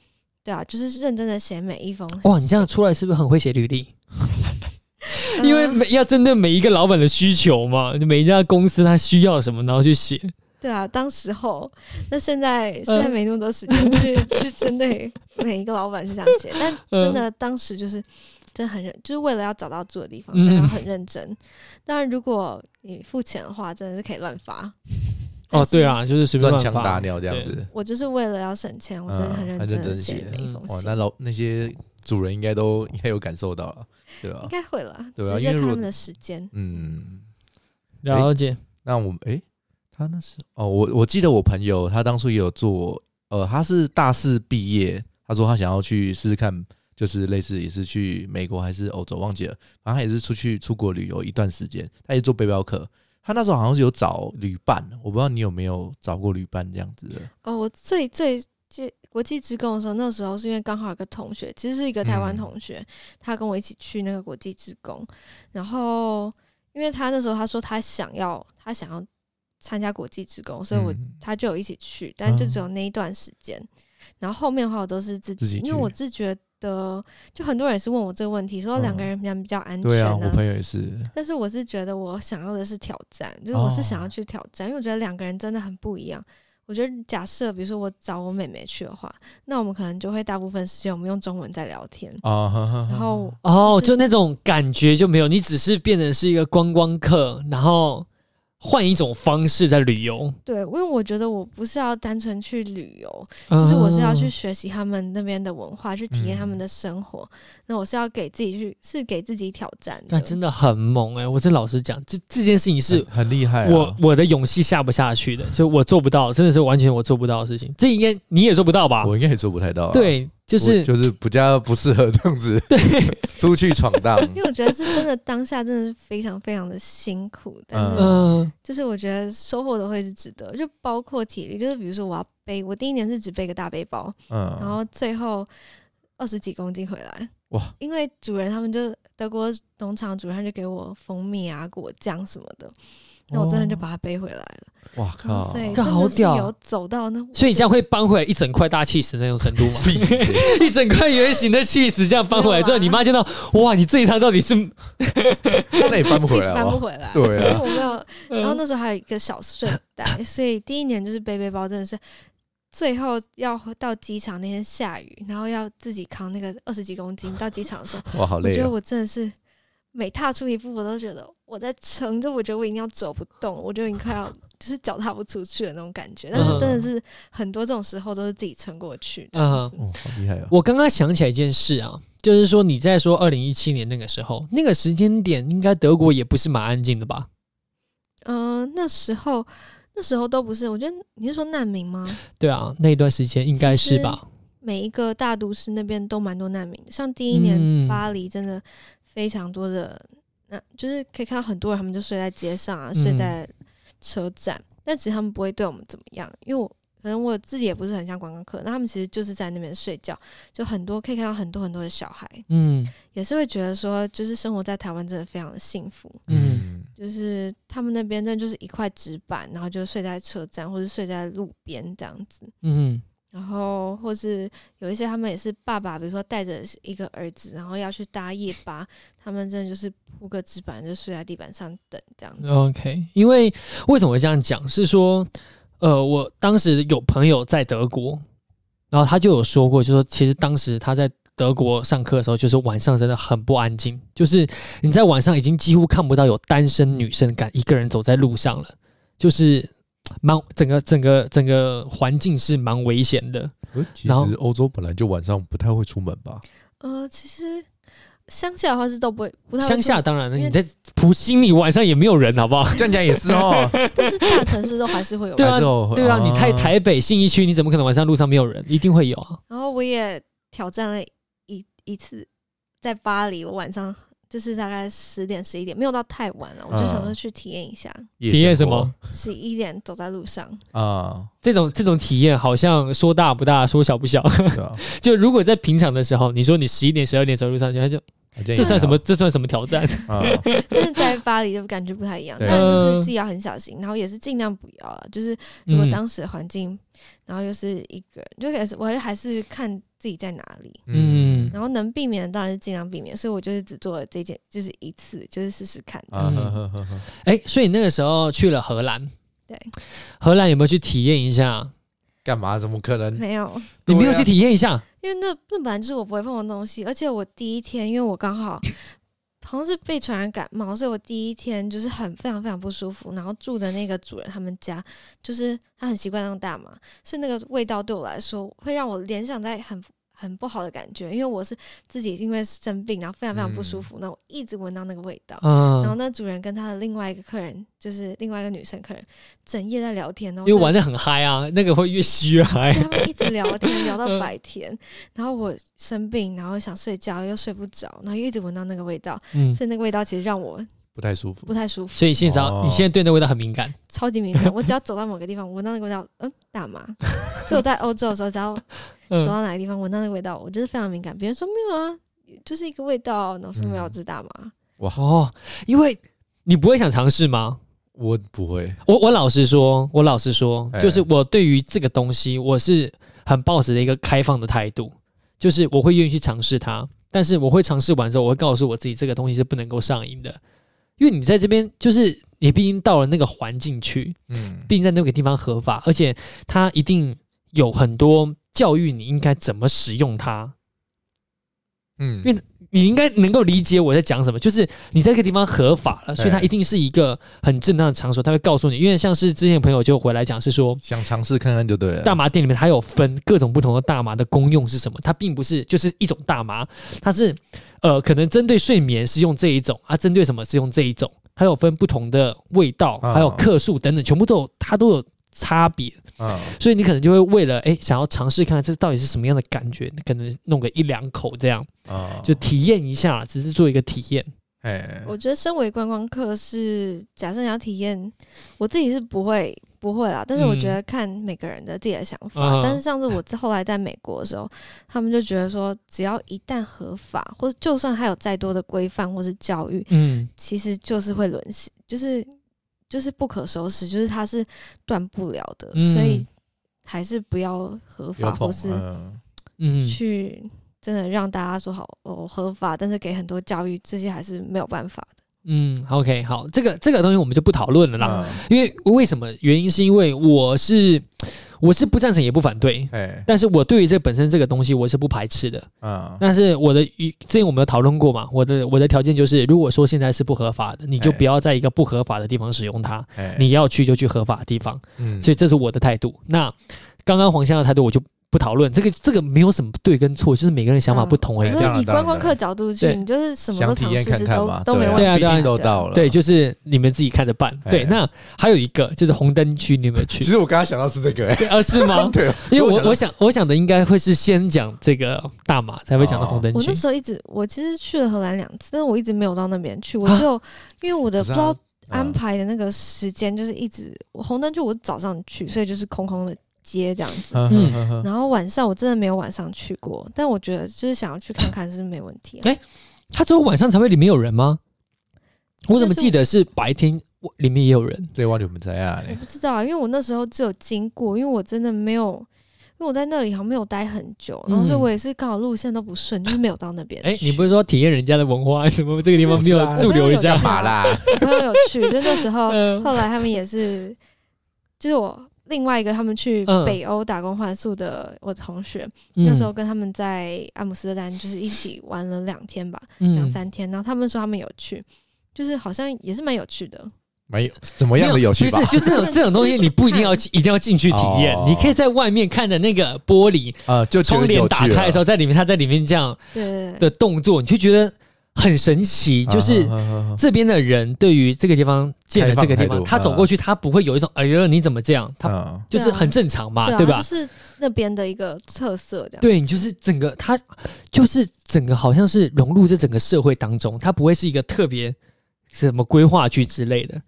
对啊，就是认真的写每一封信。哇，你这样出来是不是很会写履历？因为每要针对每一个老板的需求嘛，每一家公司他需要什么，然后去写。对啊，当时候，那现在现在没那么多时间去去针对每一个老板去这样写，但真的当时就是。真的很认，就是为了要找到住的地方，真的很认真。当然，如果你付钱的话，真的是可以乱发。哦，对啊，就是随便乱枪打鸟这样子。我就是为了要省钱，我真的很认真写每一封信。哇，那老那些主人应该都应该有感受到了，对吧？应该会了，对啊，因为他们的时间。嗯，了解。那我们诶，他那是哦，我我记得我朋友他当初也有做，呃，他是大四毕业，他说他想要去试试看。就是类似也是去美国还是欧洲忘记了，反正他也是出去出国旅游一段时间，他也做背包客。他那时候好像是有找旅伴，我不知道你有没有找过旅伴这样子的。哦，我最最最国际职工的时候，那时候是因为刚好有个同学，其实是一个台湾同学，嗯、他跟我一起去那个国际职工，然后因为他那时候他说他想要他想要参加国际职工，所以我、嗯、他就有一起去，但就只有那一段时间，嗯、然后后面的话我都是自己，自己因为我自觉。的就很多人也是问我这个问题，说两个人比较比较安全、啊嗯。对啊，我朋友也是。但是我是觉得我想要的是挑战，就是我是想要去挑战，哦、因为我觉得两个人真的很不一样。我觉得假设比如说我找我妹妹去的话，那我们可能就会大部分时间我们用中文在聊天啊，然后、就是、哦，就那种感觉就没有，你只是变成是一个观光客，然后。换一种方式在旅游，对，因为我觉得我不是要单纯去旅游，就、嗯、是我是要去学习他们那边的文化，去体验他们的生活。嗯、那我是要给自己去，是给自己挑战的。那真的很猛哎、欸！我真老实讲，这这件事情是很厉害、啊，我我的勇气下不下去的，所以我做不到，真的是完全我做不到的事情。这应该你也做不到吧？我应该也做不太到、啊。对。就是就是比较不适合这样子，对，出去闯荡。因为我觉得是真的，当下真的是非常非常的辛苦，但是就是我觉得收获都会是值得，就包括体力，就是比如说我要背，我第一年是只背个大背包，嗯，然后最后二十几公斤回来，哇！因为主人他们就德国农场主人他就给我蜂蜜啊、果酱什么的，那我真的就把它背回来了。哇靠！所以真的是有走到那，所以你这样会搬回来一整块大气石那种程度吗？一整块圆形的气石这样搬回来之后，你妈见到哇，你这一趟到底是 那也搬不回来，搬不回来。对啊，因为我没有。然后那时候还有一个小睡袋，所以第一年就是背背包，真的是最后要到机场那天下雨，然后要自己扛那个二十几公斤到机场的时候，哇，好累！我觉得我真的是。每踏出一步，我都觉得我在撑着，我觉得我一定要走不动，我就已经快要就是脚踏不出去的那种感觉。但是真的是很多这种时候都是自己撑过去。嗯，哦，好厉害哦！我刚刚想起来一件事啊，就是说你在说二零一七年那个时候，那个时间点，应该德国也不是蛮安静的吧？嗯，呃，那时候那时候都不是。我觉得你是说难民吗？对啊，那一段时间应该是吧。每一个大都市那边都蛮多难民的，像第一年巴黎真的。非常多的，那就是可以看到很多人，他们就睡在街上啊，睡在车站，嗯、但其实他们不会对我们怎么样，因为我可能我自己也不是很像观光客，那他们其实就是在那边睡觉，就很多可以看到很多很多的小孩，嗯，也是会觉得说，就是生活在台湾真的非常的幸福，嗯，就是他们那边真的就是一块纸板，然后就睡在车站或者睡在路边这样子，嗯。然后，或是有一些他们也是爸爸，比如说带着一个儿子，然后要去搭夜巴，他们真的就是铺个纸板就睡在地板上等这样子。OK，因为为什么会这样讲？是说，呃，我当时有朋友在德国，然后他就有说过，就说其实当时他在德国上课的时候，就是晚上真的很不安静，就是你在晚上已经几乎看不到有单身女生敢一个人走在路上了，就是。蛮整个整个整个环境是蛮危险的。其实欧洲本来就晚上不太会出门吧？呃，其实乡下的话是都不会，不太。乡下当然了，你在普心里晚上也没有人，好不好？这样讲也是哦。但是大城市都还是会有。对啊，对啊，你太台北信义区，你怎么可能晚上路上没有人？一定会有啊。然后我也挑战了一一次，在巴黎，我晚上。就是大概十点十一点，没有到太晚了，我就想说去体验一下。体验什么？十一点走在路上啊，这种这种体验好像说大不大，说小不小。就如果在平常的时候，你说你十一点十二点走路上，就这算什么？这算什么挑战？但是在巴黎就感觉不太一样，但就是自己要很小心，然后也是尽量不要了。就是如果当时的环境，然后又是一个人，就还是我还是看。自己在哪里？嗯，然后能避免的当然是尽量避免，所以我就是只做了这件，就是一次，就是试试看。哎、嗯欸，所以那个时候去了荷兰，对，荷兰有没有去体验一下？干嘛？怎么可能？没有，你没有去体验一下？因为那那本来就是我不会碰的东西，而且我第一天，因为我刚好。好像是被传染感冒，所以我第一天就是很非常非常不舒服。然后住的那个主人他们家，就是他很习惯用大麻，所以那个味道对我来说会让我联想在很。很不好的感觉，因为我是自己因为生病，然后非常非常不舒服，那、嗯、我一直闻到那个味道。嗯、然后那主人跟他的另外一个客人，就是另外一个女生客人，整夜在聊天，然后因为玩的很嗨啊，那个会越吸越嗨。他们一直聊天聊到 白天，嗯、然后我生病，然后想睡觉又睡不着，然后又一直闻到那个味道，嗯、所以那个味道其实让我。不太舒服，不太舒服。所以现在，你现在对那味道很敏感，超级敏感。我只要走到某个地方，闻到那个味道，嗯，大麻。所以我在欧洲的时候，只要走到哪个地方，闻到那个味道，我就是非常敏感。别人说没有啊，就是一个味道，然后说没有，是大麻。哇哦，因为你不会想尝试吗？我不会。我我老实说，我老实说，就是我对于这个东西，我是很抱持的一个开放的态度，就是我会愿意去尝试它。但是我会尝试完之后，我会告诉我自己，这个东西是不能够上瘾的。因为你在这边，就是你毕竟到了那个环境去，嗯，毕竟在那个地方合法，而且它一定有很多教育你应该怎么使用它，嗯，因为你应该能够理解我在讲什么，就是你在这个地方合法了，所以它一定是一个很正当的场所，他会告诉你，因为像是之前朋友就回来讲是说，想尝试看看就对了。大麻店里面它有分各种不同的大麻的功用是什么？它并不是就是一种大麻，它是。呃，可能针对睡眠是用这一种啊，针对什么是用这一种，还有分不同的味道，还有克数等等，全部都有，它都有差别。啊，所以你可能就会为了哎，想要尝试看看这到底是什么样的感觉，你可能弄个一两口这样啊，就体验一下，只是做一个体验。哎，我觉得身为观光客是，假设你要体验，我自己是不会。不会啦，但是我觉得看每个人的自己的想法。嗯、但是上次我后来在美国的时候，他们就觉得说，只要一旦合法，或者就算还有再多的规范或是教育，嗯，其实就是会沦陷，就是就是不可收拾，就是它是断不了的，嗯、所以还是不要合法，或是嗯去真的让大家说好哦合法，但是给很多教育这些还是没有办法的。嗯，OK，好，这个这个东西我们就不讨论了啦，嗯、因为为什么？原因是因为我是。我是不赞成也不反对，哎、但是我对于这本身这个东西我是不排斥的，嗯，但是我的之前我们有讨论过嘛，我的我的条件就是，如果说现在是不合法的，你就不要在一个不合法的地方使用它，欸、你要去就去合法的地方，嗯，所以这是我的态度。那刚刚黄先生的态度我就。不讨论这个，这个没有什么对跟错，就是每个人想法不同而已。就是以观光客角度去，你就是什么都尝试试都都没问题。对啊，对都到了。对，就是你们自己看着办。对，那还有一个就是红灯区，你有没有去？其实我刚刚想到是这个，哎，啊，是吗？对，因为我我想我想的应该会是先讲这个大马，才会讲到红灯区。我那时候一直，我其实去了荷兰两次，但是我一直没有到那边去。我就因为我的不知道安排的那个时间，就是一直红灯区我早上去，所以就是空空的。街这样子，嗯，然后晚上我真的没有晚上去过，但我觉得就是想要去看看是没问题。哎，他只有晚上才会里面有人吗？我怎么记得是白天里面也有人？对，我怎么在啊？我不知道啊，因为我那时候只有经过，因为我真的没有，因为我在那里好像没有待很久，然后所以我也是刚好路线都不顺，就是没有到那边。哎，你不是说体验人家的文化什么？这个地方没有驻留一下嘛啦？我朋友有去，就那时候 后来他们也是，就是我。另外一个，他们去北欧打工换宿的我同学，嗯、那时候跟他们在阿姆斯特丹就是一起玩了两天吧，两、嗯、三天。然后他们说他们有去，就是好像也是蛮有趣的。没有怎么样的有趣吧？不是，就这种这种东西，你不一定要一定要进去体验，哦、你可以在外面看着那个玻璃啊，就窗帘打开的时候，在里面他在里面这样的动作，你就觉得。很神奇，就是这边的人对于这个地方建了这个地方，他走过去，他不会有一种哎呦你怎么这样？他就是很正常嘛，对吧？就是那边的一个特色，这样。对，你就是整个他就是整个好像是融入这整个社会当中，他不会是一个特别什么规划区之类的。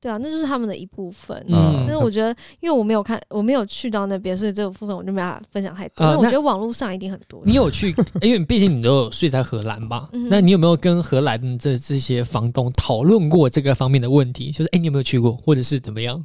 对啊，那就是他们的一部分。嗯，但是我觉得，因为我没有看，我没有去到那边，所以这个部分我就没办法分享太多。但我觉得网络上一定很多。你有去？因为毕竟你都有睡在荷兰吧？那你有没有跟荷兰的这这些房东讨论过这个方面的问题？就是，哎，你有没有去过，或者是怎么样？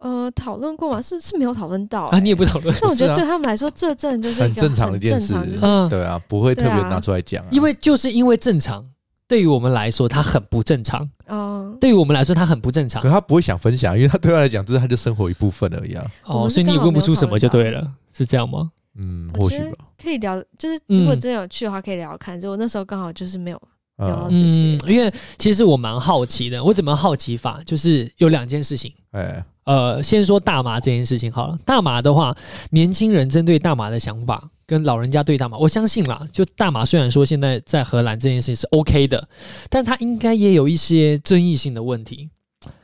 呃，讨论过吗？是是没有讨论到啊。你也不讨论？那我 觉得对他们来说，这正就是很正常的一件事。嗯，对啊，不会特别拿出来讲。因为就是因为正常。对于我们来说，他很不正常。哦，对于我们来说，他很不正常。可他不会想分享，因为他对他来讲，这是他的生活一部分而已啊。哦，所以你也问不出什么就对了，是这样吗？嗯，或许吧。可以聊，就是如果真有趣的话，可以聊聊看。就我那时候刚好就是没有聊到这些，因为其实我蛮好奇的。我怎么好奇法？就是有两件事情。哎，呃，先说大麻这件事情好了。大麻的话，年轻人针对大麻的想法。跟老人家对大麻，我相信啦。就大麻虽然说现在在荷兰这件事情是 OK 的，但它应该也有一些争议性的问题。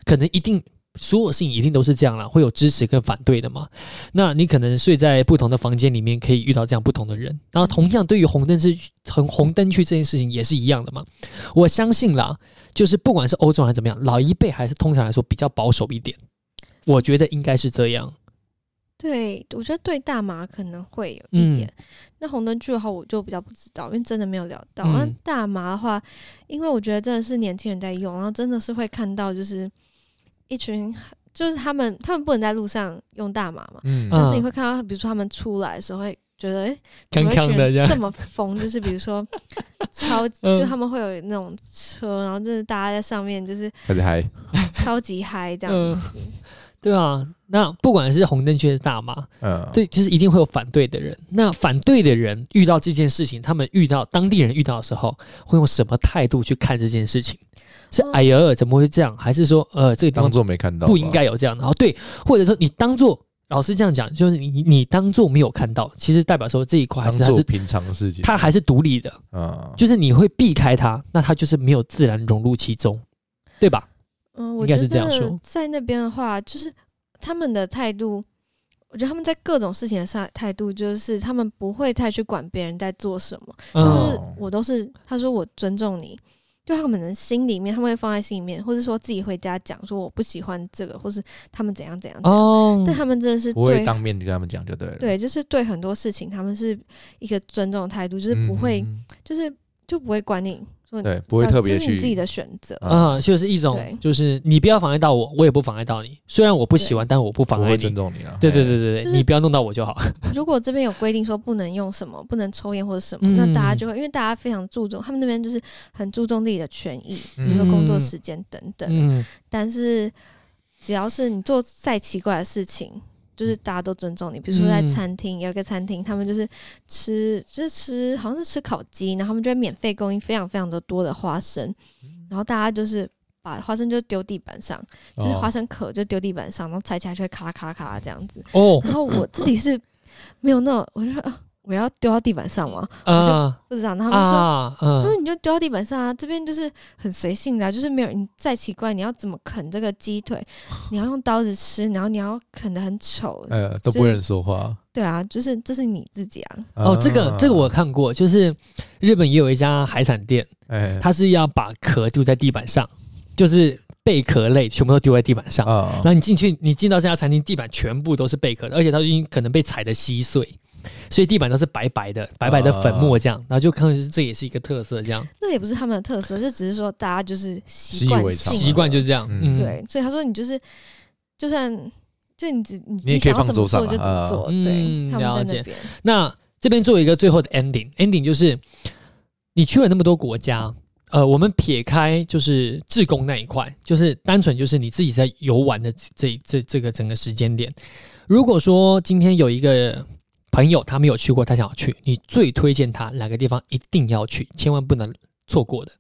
可能一定所有事情一定都是这样啦，会有支持跟反对的嘛。那你可能睡在不同的房间里面，可以遇到这样不同的人。然后同样对于红灯区、红红灯区这件事情也是一样的嘛。我相信啦，就是不管是欧洲还是怎么样，老一辈还是通常来说比较保守一点。我觉得应该是这样。对，我觉得对大麻可能会有一点。嗯、那红灯区的话，我就比较不知道，因为真的没有聊到。那、嗯、大麻的话，因为我觉得真的是年轻人在用，然后真的是会看到，就是一群，就是他们，他们不能在路上用大麻嘛。嗯。但是你会看到，比如说他们出来的时候，会觉得，哎，这么疯，就是比如说超，就他们会有那种车，然后就是大家在上面，就是超级嗨，超级嗨这样子。嗯对啊，那不管是红灯区的大妈，嗯，对，就是一定会有反对的人。那反对的人遇到这件事情，他们遇到当地人遇到的时候，会用什么态度去看这件事情？是哎呀，怎么会这样？还是说，呃，这个当做没看到，不应该有这样的？哦，对，或者说你当做老师这样讲，就是你你当做没有看到，其实代表说这一块还是平常的事情，他还是独立的，嗯，就是你会避开他，那他就是没有自然融入其中，对吧？嗯，我觉得在那边的话，就是他们的态度，我觉得他们在各种事情的上态度，就是他们不会太去管别人在做什么，就是我都是他说我尊重你，就他们的心里面，他们会放在心里面，或者说自己回家讲说我不喜欢这个，或是他们怎样怎样怎样，哦，但他们真的是不会当面跟他们讲就对了，对，就是对很多事情他们是一个尊重的态度，就是不会，就是就不会管你。对，不会特别去自己的选择啊，就是一种，就是你不要妨碍到我，我也不妨碍到你。虽然我不喜欢，但我不妨碍你，尊重你啊。对对对对对，你不要弄到我就好。如果这边有规定说不能用什么，不能抽烟或者什么，那大家就会，因为大家非常注重，他们那边就是很注重自己的权益，比如说工作时间等等。但是只要是你做再奇怪的事情。就是大家都尊重你，比如说在餐厅、嗯、有一个餐厅，他们就是吃就是吃，好像是吃烤鸡，然后他们就会免费供应非常非常的多的花生，然后大家就是把花生就丢地板上，就是花生壳就丢地板上，然后踩起来就会咔啦咔啦咔啦这样子。哦，然后我自己是没有那种，我就说啊。我要丢到地板上吗？我就不知道。他们说，他说你就丢到地板上啊，这边就是很随性的，就是没有你再奇怪，你要怎么啃这个鸡腿？你要用刀子吃，然后你要啃得很丑，呃，都不会人说话。对啊，就是这是你自己啊。哦，这个这个我看过，就是日本也有一家海产店，他是要把壳丢在地板上，就是贝壳类全部都丢在地板上。然后你进去，你进到这家餐厅，地板全部都是贝壳的，而且它已经可能被踩得稀碎。所以地板都是白白的，白白的粉末这样，然后就看是这也是一个特色这样。那也不是他们的特色，就只是说大家就是习惯习惯就这样。嗯，对。所以他说你就是，就算就你只你想要怎么做就怎么做。对，了解。那这边做一个最后的 ending，ending 就是你去了那么多国家，呃，我们撇开就是志工那一块，就是单纯就是你自己在游玩的这这这个整个时间点。如果说今天有一个。朋友他没有去过，他想要去，你最推荐他哪个地方一定要去，千万不能错过的？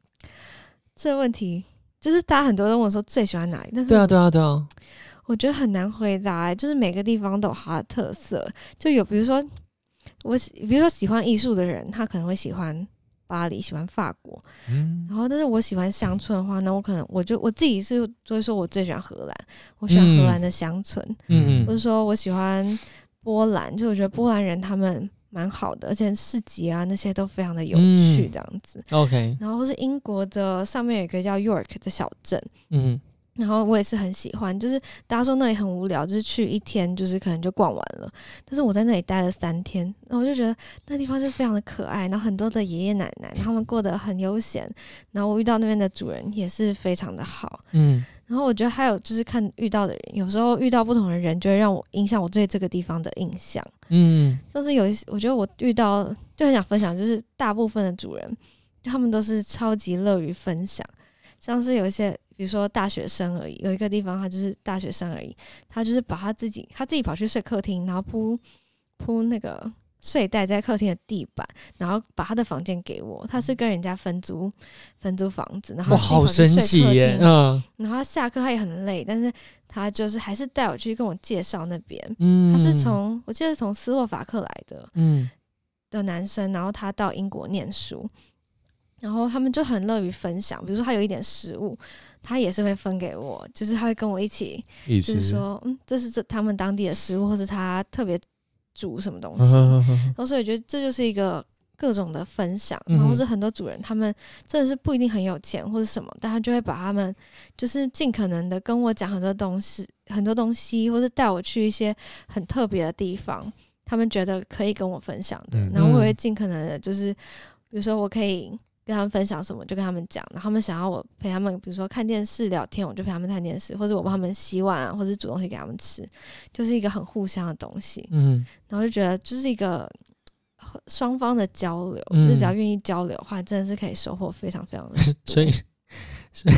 这个问题就是大家很多人问我说最喜欢哪里，但是对啊对啊对啊，我觉得很难回答、欸。就是每个地方都有它的特色，就有比如说我喜，比如说喜欢艺术的人，他可能会喜欢巴黎，喜欢法国，嗯，然后但是我喜欢乡村的话，那我可能我就我自己是所以说我最喜欢荷兰，我喜欢荷兰的乡村，嗯嗯，或者说我喜欢。波兰，就我觉得波兰人他们蛮好的，而且市集啊那些都非常的有趣，这样子。嗯、OK，然后是英国的上面有一个叫 York 的小镇，嗯，然后我也是很喜欢，就是大家说那里很无聊，就是去一天就是可能就逛完了，但是我在那里待了三天，然后我就觉得那地方就非常的可爱，然后很多的爷爷奶奶他们过得很悠闲，然后我遇到那边的主人也是非常的好，嗯。然后我觉得还有就是看遇到的人，有时候遇到不同的人，就会让我影响我对这个地方的印象。嗯，就是有一些，我觉得我遇到就很想分享，就是大部分的主人，他们都是超级乐于分享。像是有一些，比如说大学生而已，有一个地方他就是大学生而已，他就是把他自己，他自己跑去睡客厅，然后铺铺那个。睡袋在客厅的地板，然后把他的房间给我。他是跟人家分租分租房子，然后他好神奇耶！嗯，然后他下课他也很累，但是他就是还是带我去跟我介绍那边。嗯，他是从我记得是从斯洛伐克来的，嗯，的男生，然后他到英国念书，然后他们就很乐于分享。比如说他有一点食物，他也是会分给我，就是他会跟我一起，就是说，嗯，这是这他们当地的食物，或是他特别。煮什么东西，然后所以我觉得这就是一个各种的分享，然后是很多主人他们真的是不一定很有钱或者什么，但他就会把他们就是尽可能的跟我讲很多东西，很多东西，或是带我去一些很特别的地方，他们觉得可以跟我分享的，然后我也会尽可能的，就是比如说我可以。跟他们分享什么就跟他们讲，然后他们想要我陪他们，比如说看电视聊天，我就陪他们看电视，或者我帮他们洗碗啊，或者煮东西给他们吃，就是一个很互相的东西。嗯，然后就觉得就是一个双方的交流，嗯、就是只要愿意交流的话，真的是可以收获非常非常的。所以，所以，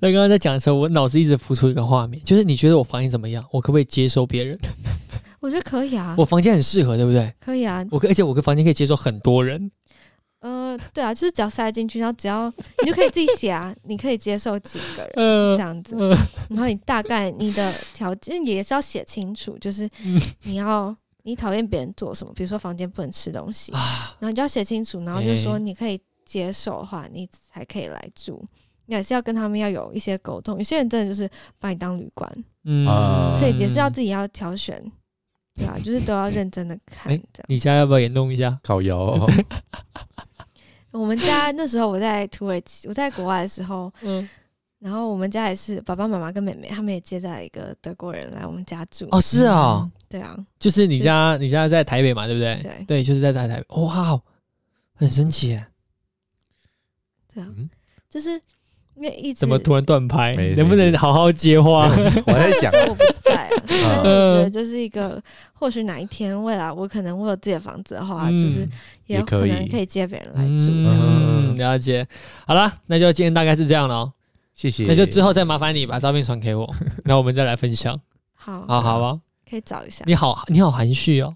那刚刚在讲的时候，我脑子一直浮出一个画面，就是你觉得我房间怎么样？我可不可以接受别人？我觉得可以啊，我房间很适合，对不对？可以啊，我而且我个房间可以接受很多人。呃，对啊，就是只要塞进去，然后只要你就可以自己写啊，你可以接受几个人这样子，然后你大概你的条件也是要写清楚，就是你要你讨厌别人做什么，比如说房间不能吃东西，然后你就要写清楚，然后就说你可以接受的话，你才可以来住，你还是要跟他们要有一些沟通，有些人真的就是把你当旅馆，嗯，所以也是要自己要挑选。对啊，就是都要认真的看。这样，你家要不要也弄一下？烤窑、哦。我们家 那时候我在土耳其，我在国外的时候，嗯，然后我们家也是爸爸妈妈跟妹妹，他们也接待一个德国人来我们家住。哦，是啊、嗯，对啊，就是你家，你家在台北嘛，对不对？对，对，就是在在台北。哇，很神奇。对啊，就是。因为一直怎么突然断拍？能不能好好接话？我在 想，我不在啊。但我觉得就是一个，或许哪一天未来我可能我有自己的房子的话，嗯、就是也有可能可以接别人来住这样。嗯，了解。好了，那就今天大概是这样了。谢谢。那就之后再麻烦你把照片传给我，那我们再来分享。好，好好吧。可以找一下。你好，你好含蓄哦。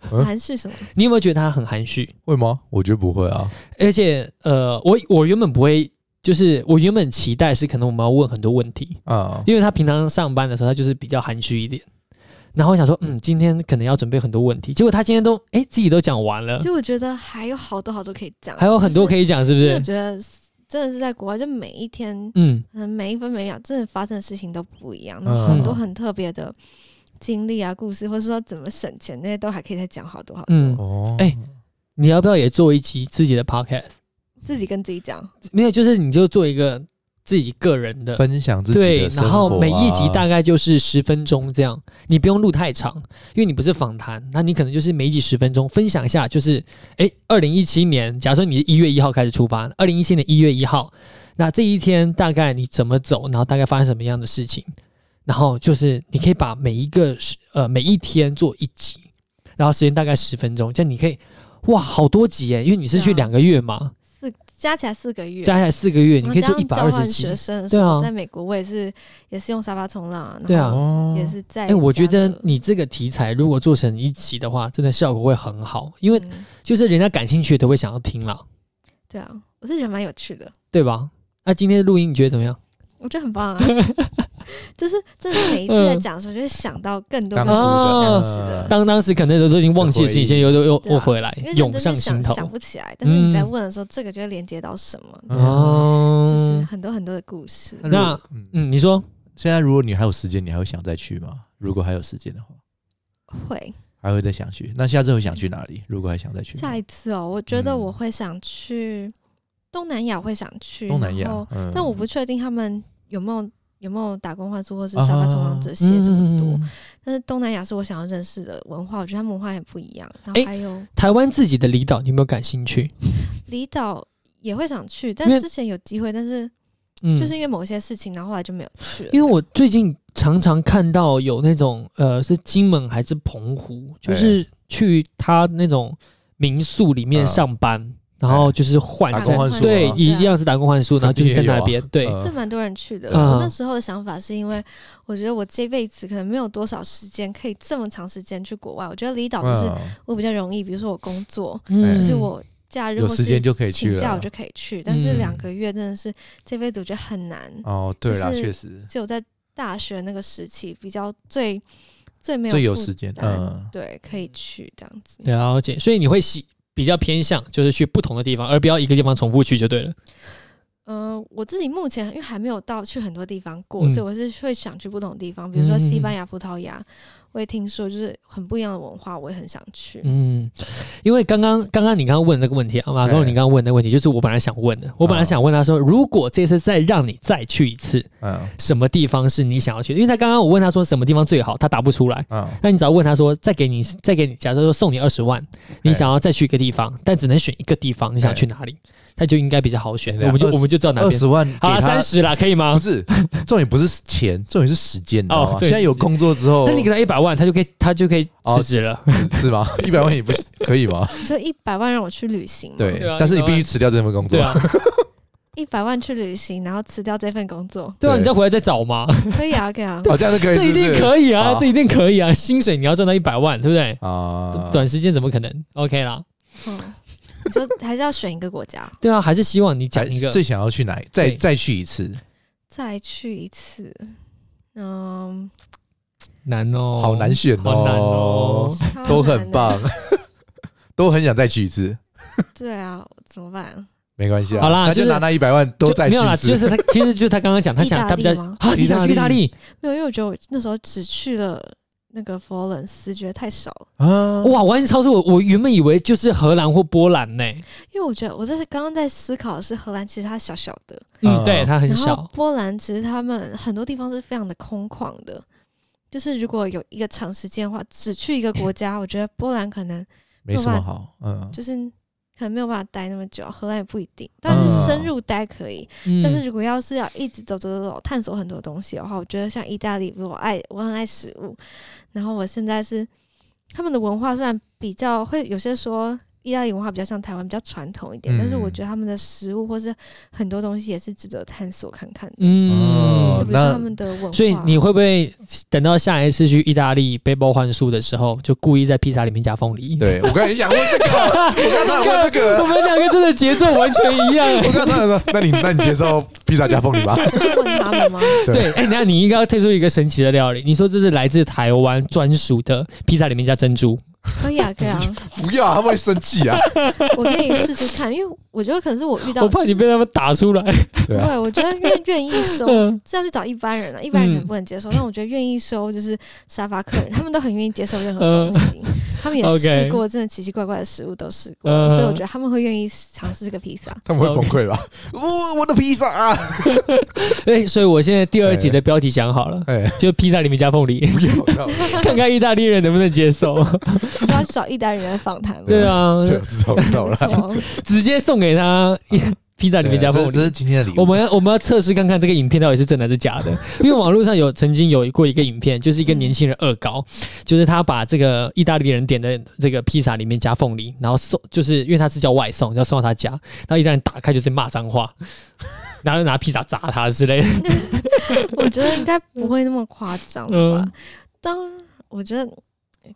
含蓄什么？你有没有觉得他很含蓄？会吗？我觉得不会啊。而且，呃，我我原本不会。就是我原本期待是可能我们要问很多问题啊，因为他平常上班的时候他就是比较含蓄一点，然后我想说，嗯，今天可能要准备很多问题，结果他今天都哎自己都讲完了，其实我觉得还有好多好多可以讲，还有很多可以讲，是不是？我觉得真的是在国外，就每一天，嗯，每一分每一秒，真的发生的事情都不一样，然后很多很特别的经历啊、故事，或者说怎么省钱那些，都还可以再讲好多好多。嗯哦，哎，你要不要也做一集自己的 podcast？自己跟自己讲，没有，就是你就做一个自己个人的分享自己的对，然后每一集大概就是十分钟这样，你不用录太长，因为你不是访谈，那你可能就是每一集十分钟分享一下，就是诶，二零一七年，假设你是一月一号开始出发，二零一七年一月一号，那这一天大概你怎么走，然后大概发生什么样的事情，然后就是你可以把每一个呃每一天做一集，然后时间大概十分钟，这样你可以哇好多集诶，因为你是去两个月嘛。加起来四个月，加起来四个月，你可以做一百二十生对啊，在美国我也是，也是用沙发冲浪，对啊，也是在。哎，我觉得你这个题材如果做成一集的话，真的效果会很好，因为就是人家感兴趣的都会想要听了。对啊，我是觉得蛮有趣的，对吧？那今天的录音你觉得怎么样？我觉得很棒啊。就是，就是每一次在讲的时候，就会想到更多更多当时的，当当时可能都都已经忘记的事情，现在又又又又回来，涌上心头，想不起来。但是你在问的时候，这个就会连接到什么？哦，就是很多很多的故事。那嗯，你说现在如果你还有时间，你还会想再去吗？如果还有时间的话，会还会再想去。那下次会想去哪里？如果还想再去，下一次哦，我觉得我会想去东南亚，会想去东南亚，但我不确定他们有没有。有没有打工换宿或是沙发冲浪这些这么多？但是东南亚是我想要认识的文化，我觉得他们文化也不一样。然后还有台湾自己的离岛，你有没有感兴趣？离岛也会想去，但之前有机会，但是就是因为某些事情，然后后来就没有去了。因为我最近常常看到有那种呃，是金门还是澎湖，就是去他那种民宿里面上班。然后就是换在对，一样是打工换宿，然后就是在那边对，这蛮多人去的。我那时候的想法是因为我觉得我这辈子可能没有多少时间可以这么长时间去国外。我觉得离岛就是我比较容易，比如说我工作，就是我假日或是请假我就可以去。但是两个月真的是这辈子我觉得很难。哦，对啦，确实，只有在大学那个时期比较最最没有最有时间，嗯，对，可以去这样子。了解，所以你会喜。比较偏向就是去不同的地方，而不要一个地方重复去就对了。嗯、呃，我自己目前因为还没有到去很多地方过，嗯、所以我是会想去不同的地方，比如说西班牙、葡萄牙。我也听说，就是很不一样的文化，我也很想去。嗯，因为刚刚刚刚你刚刚问那个问题啊，马哥，你刚刚问那个问题，就是我本来想问的。我本来想问他说，如果这次再让你再去一次，嗯，什么地方是你想要去的？因为他刚刚我问他说什么地方最好，他答不出来。嗯，那你只要问他说，再给你再给你，假设说送你二十万，你想要再去一个地方，但只能选一个地方，你想去哪里？他就应该比较好选。我们就我们就知道哪边。二十万，好，三十啦，可以吗？不是，重点不是钱，重点是时间。哦，现在有工作之后，那你给他一百万，他就可以，他就可以辞职了，是吗？一百万也不可以吗？就一百万让我去旅行，对，但是你必须辞掉这份工作。一百万去旅行，然后辞掉这份工作，对啊，你再回来再找吗？可以啊，可以啊，这样就可以，这一定可以啊，这一定可以啊，薪水你要赚到一百万，对不对？啊，短时间怎么可能？OK 啦。嗯，你说还是要选一个国家？对啊，还是希望你讲一个最想要去哪？再再去一次，再去一次，嗯。难哦，好难选哦，都很棒，都很想再去一次。对啊，怎么办？没关系啊，好啦，那就拿那一百万都再去一次。就是他，其实就是他刚刚讲，他想他比较啊，你想去意大利？没有，因为我觉得我那时候只去了那个佛罗伦斯，觉得太少了啊！哇，完全超出我，我原本以为就是荷兰或波兰呢。因为我觉得我在刚刚在思考的是荷兰，其实它小小的，嗯，对，它很小。波兰其实他们很多地方是非常的空旷的。就是如果有一个长时间的话，只去一个国家，我觉得波兰可能没什么好。嗯，就是可能没有办法待那么久，荷兰也不一定，但是深入待可以。嗯、但是如果要是要一直走走走走，探索很多东西的话，我觉得像意大利，我爱我很爱食物，然后我现在是他们的文化，虽然比较会有些说。意大利文化比较像台湾，比较传统一点，嗯、但是我觉得他们的食物或是很多东西也是值得探索看看的。嗯，比如说他们的文化。所以你会不会等到下一次去意大利背包换宿的时候，就故意在披萨里面加凤梨？对，我刚才想问这个，我刚才问这个，我们两个真的节奏完全一样。我刚才说，那你那你接受披萨加凤梨吗？问他们吗？对，哎、欸，那你应该要推出一个神奇的料理。你说这是来自台湾专属的披萨里面加珍珠。可以啊，可以啊！不要，他们会生气啊！我可以试试看，因为我觉得可能是我遇到，我怕你被他们打出来。对，我觉得愿愿意收 是要去找一般人了，一般人可能不能接受。但我觉得愿意收就是沙发客人，他们都很愿意接受任何东西。他们也试过，真的奇奇怪怪的食物都试过，所以我觉得他们会愿意尝试这个披萨。他们会崩溃吧？我我的披萨啊！对，所以我现在第二集的标题想好了，哎就披萨里面加凤梨，看看意大利人能不能接受。就要去找意大利人来访谈了。对啊，直接送给他披萨里面加凤梨。这是今天的礼物。我们要我们要测试看看这个影片到底是真的还是假的。因为网络上有曾经有过一个影片，就是一个年轻人恶搞，就是他把这个意大利人点的这个披萨里面加凤梨，然后送，就是因为他是叫外送，要送到他家，然后意大利人打开就是骂脏话，然后拿披萨砸他之类的。我觉得应该不会那么夸张吧？当我觉得。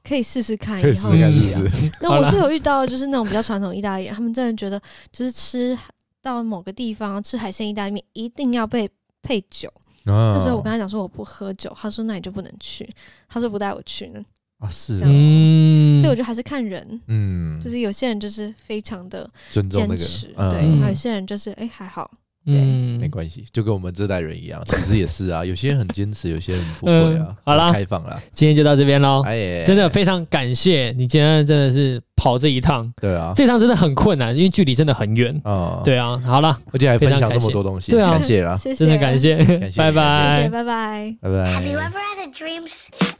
可以试试看，以后 那我是有遇到，就是那种比较传统意大利人，他们真的觉得，就是吃到某个地方吃海鲜意大利面一定要配配酒。那时候我跟他讲说我不喝酒，他说那你就不能去，他说不带我去呢。啊，是。这样子，所以我觉得还是看人，嗯，就是有些人就是非常的坚持，对，有些人就是哎还好。嗯，没关系，就跟我们这代人一样，其实也是啊。有些人很坚持，有些人不会啊。好啦，开放了，今天就到这边喽。哎，真的非常感谢你今天真的是跑这一趟。对啊，这趟真的很困难，因为距离真的很远啊。对啊，好了，而且还分享这么多东西，对啊，感谢啦，真的感谢，拜拜，拜拜，拜拜。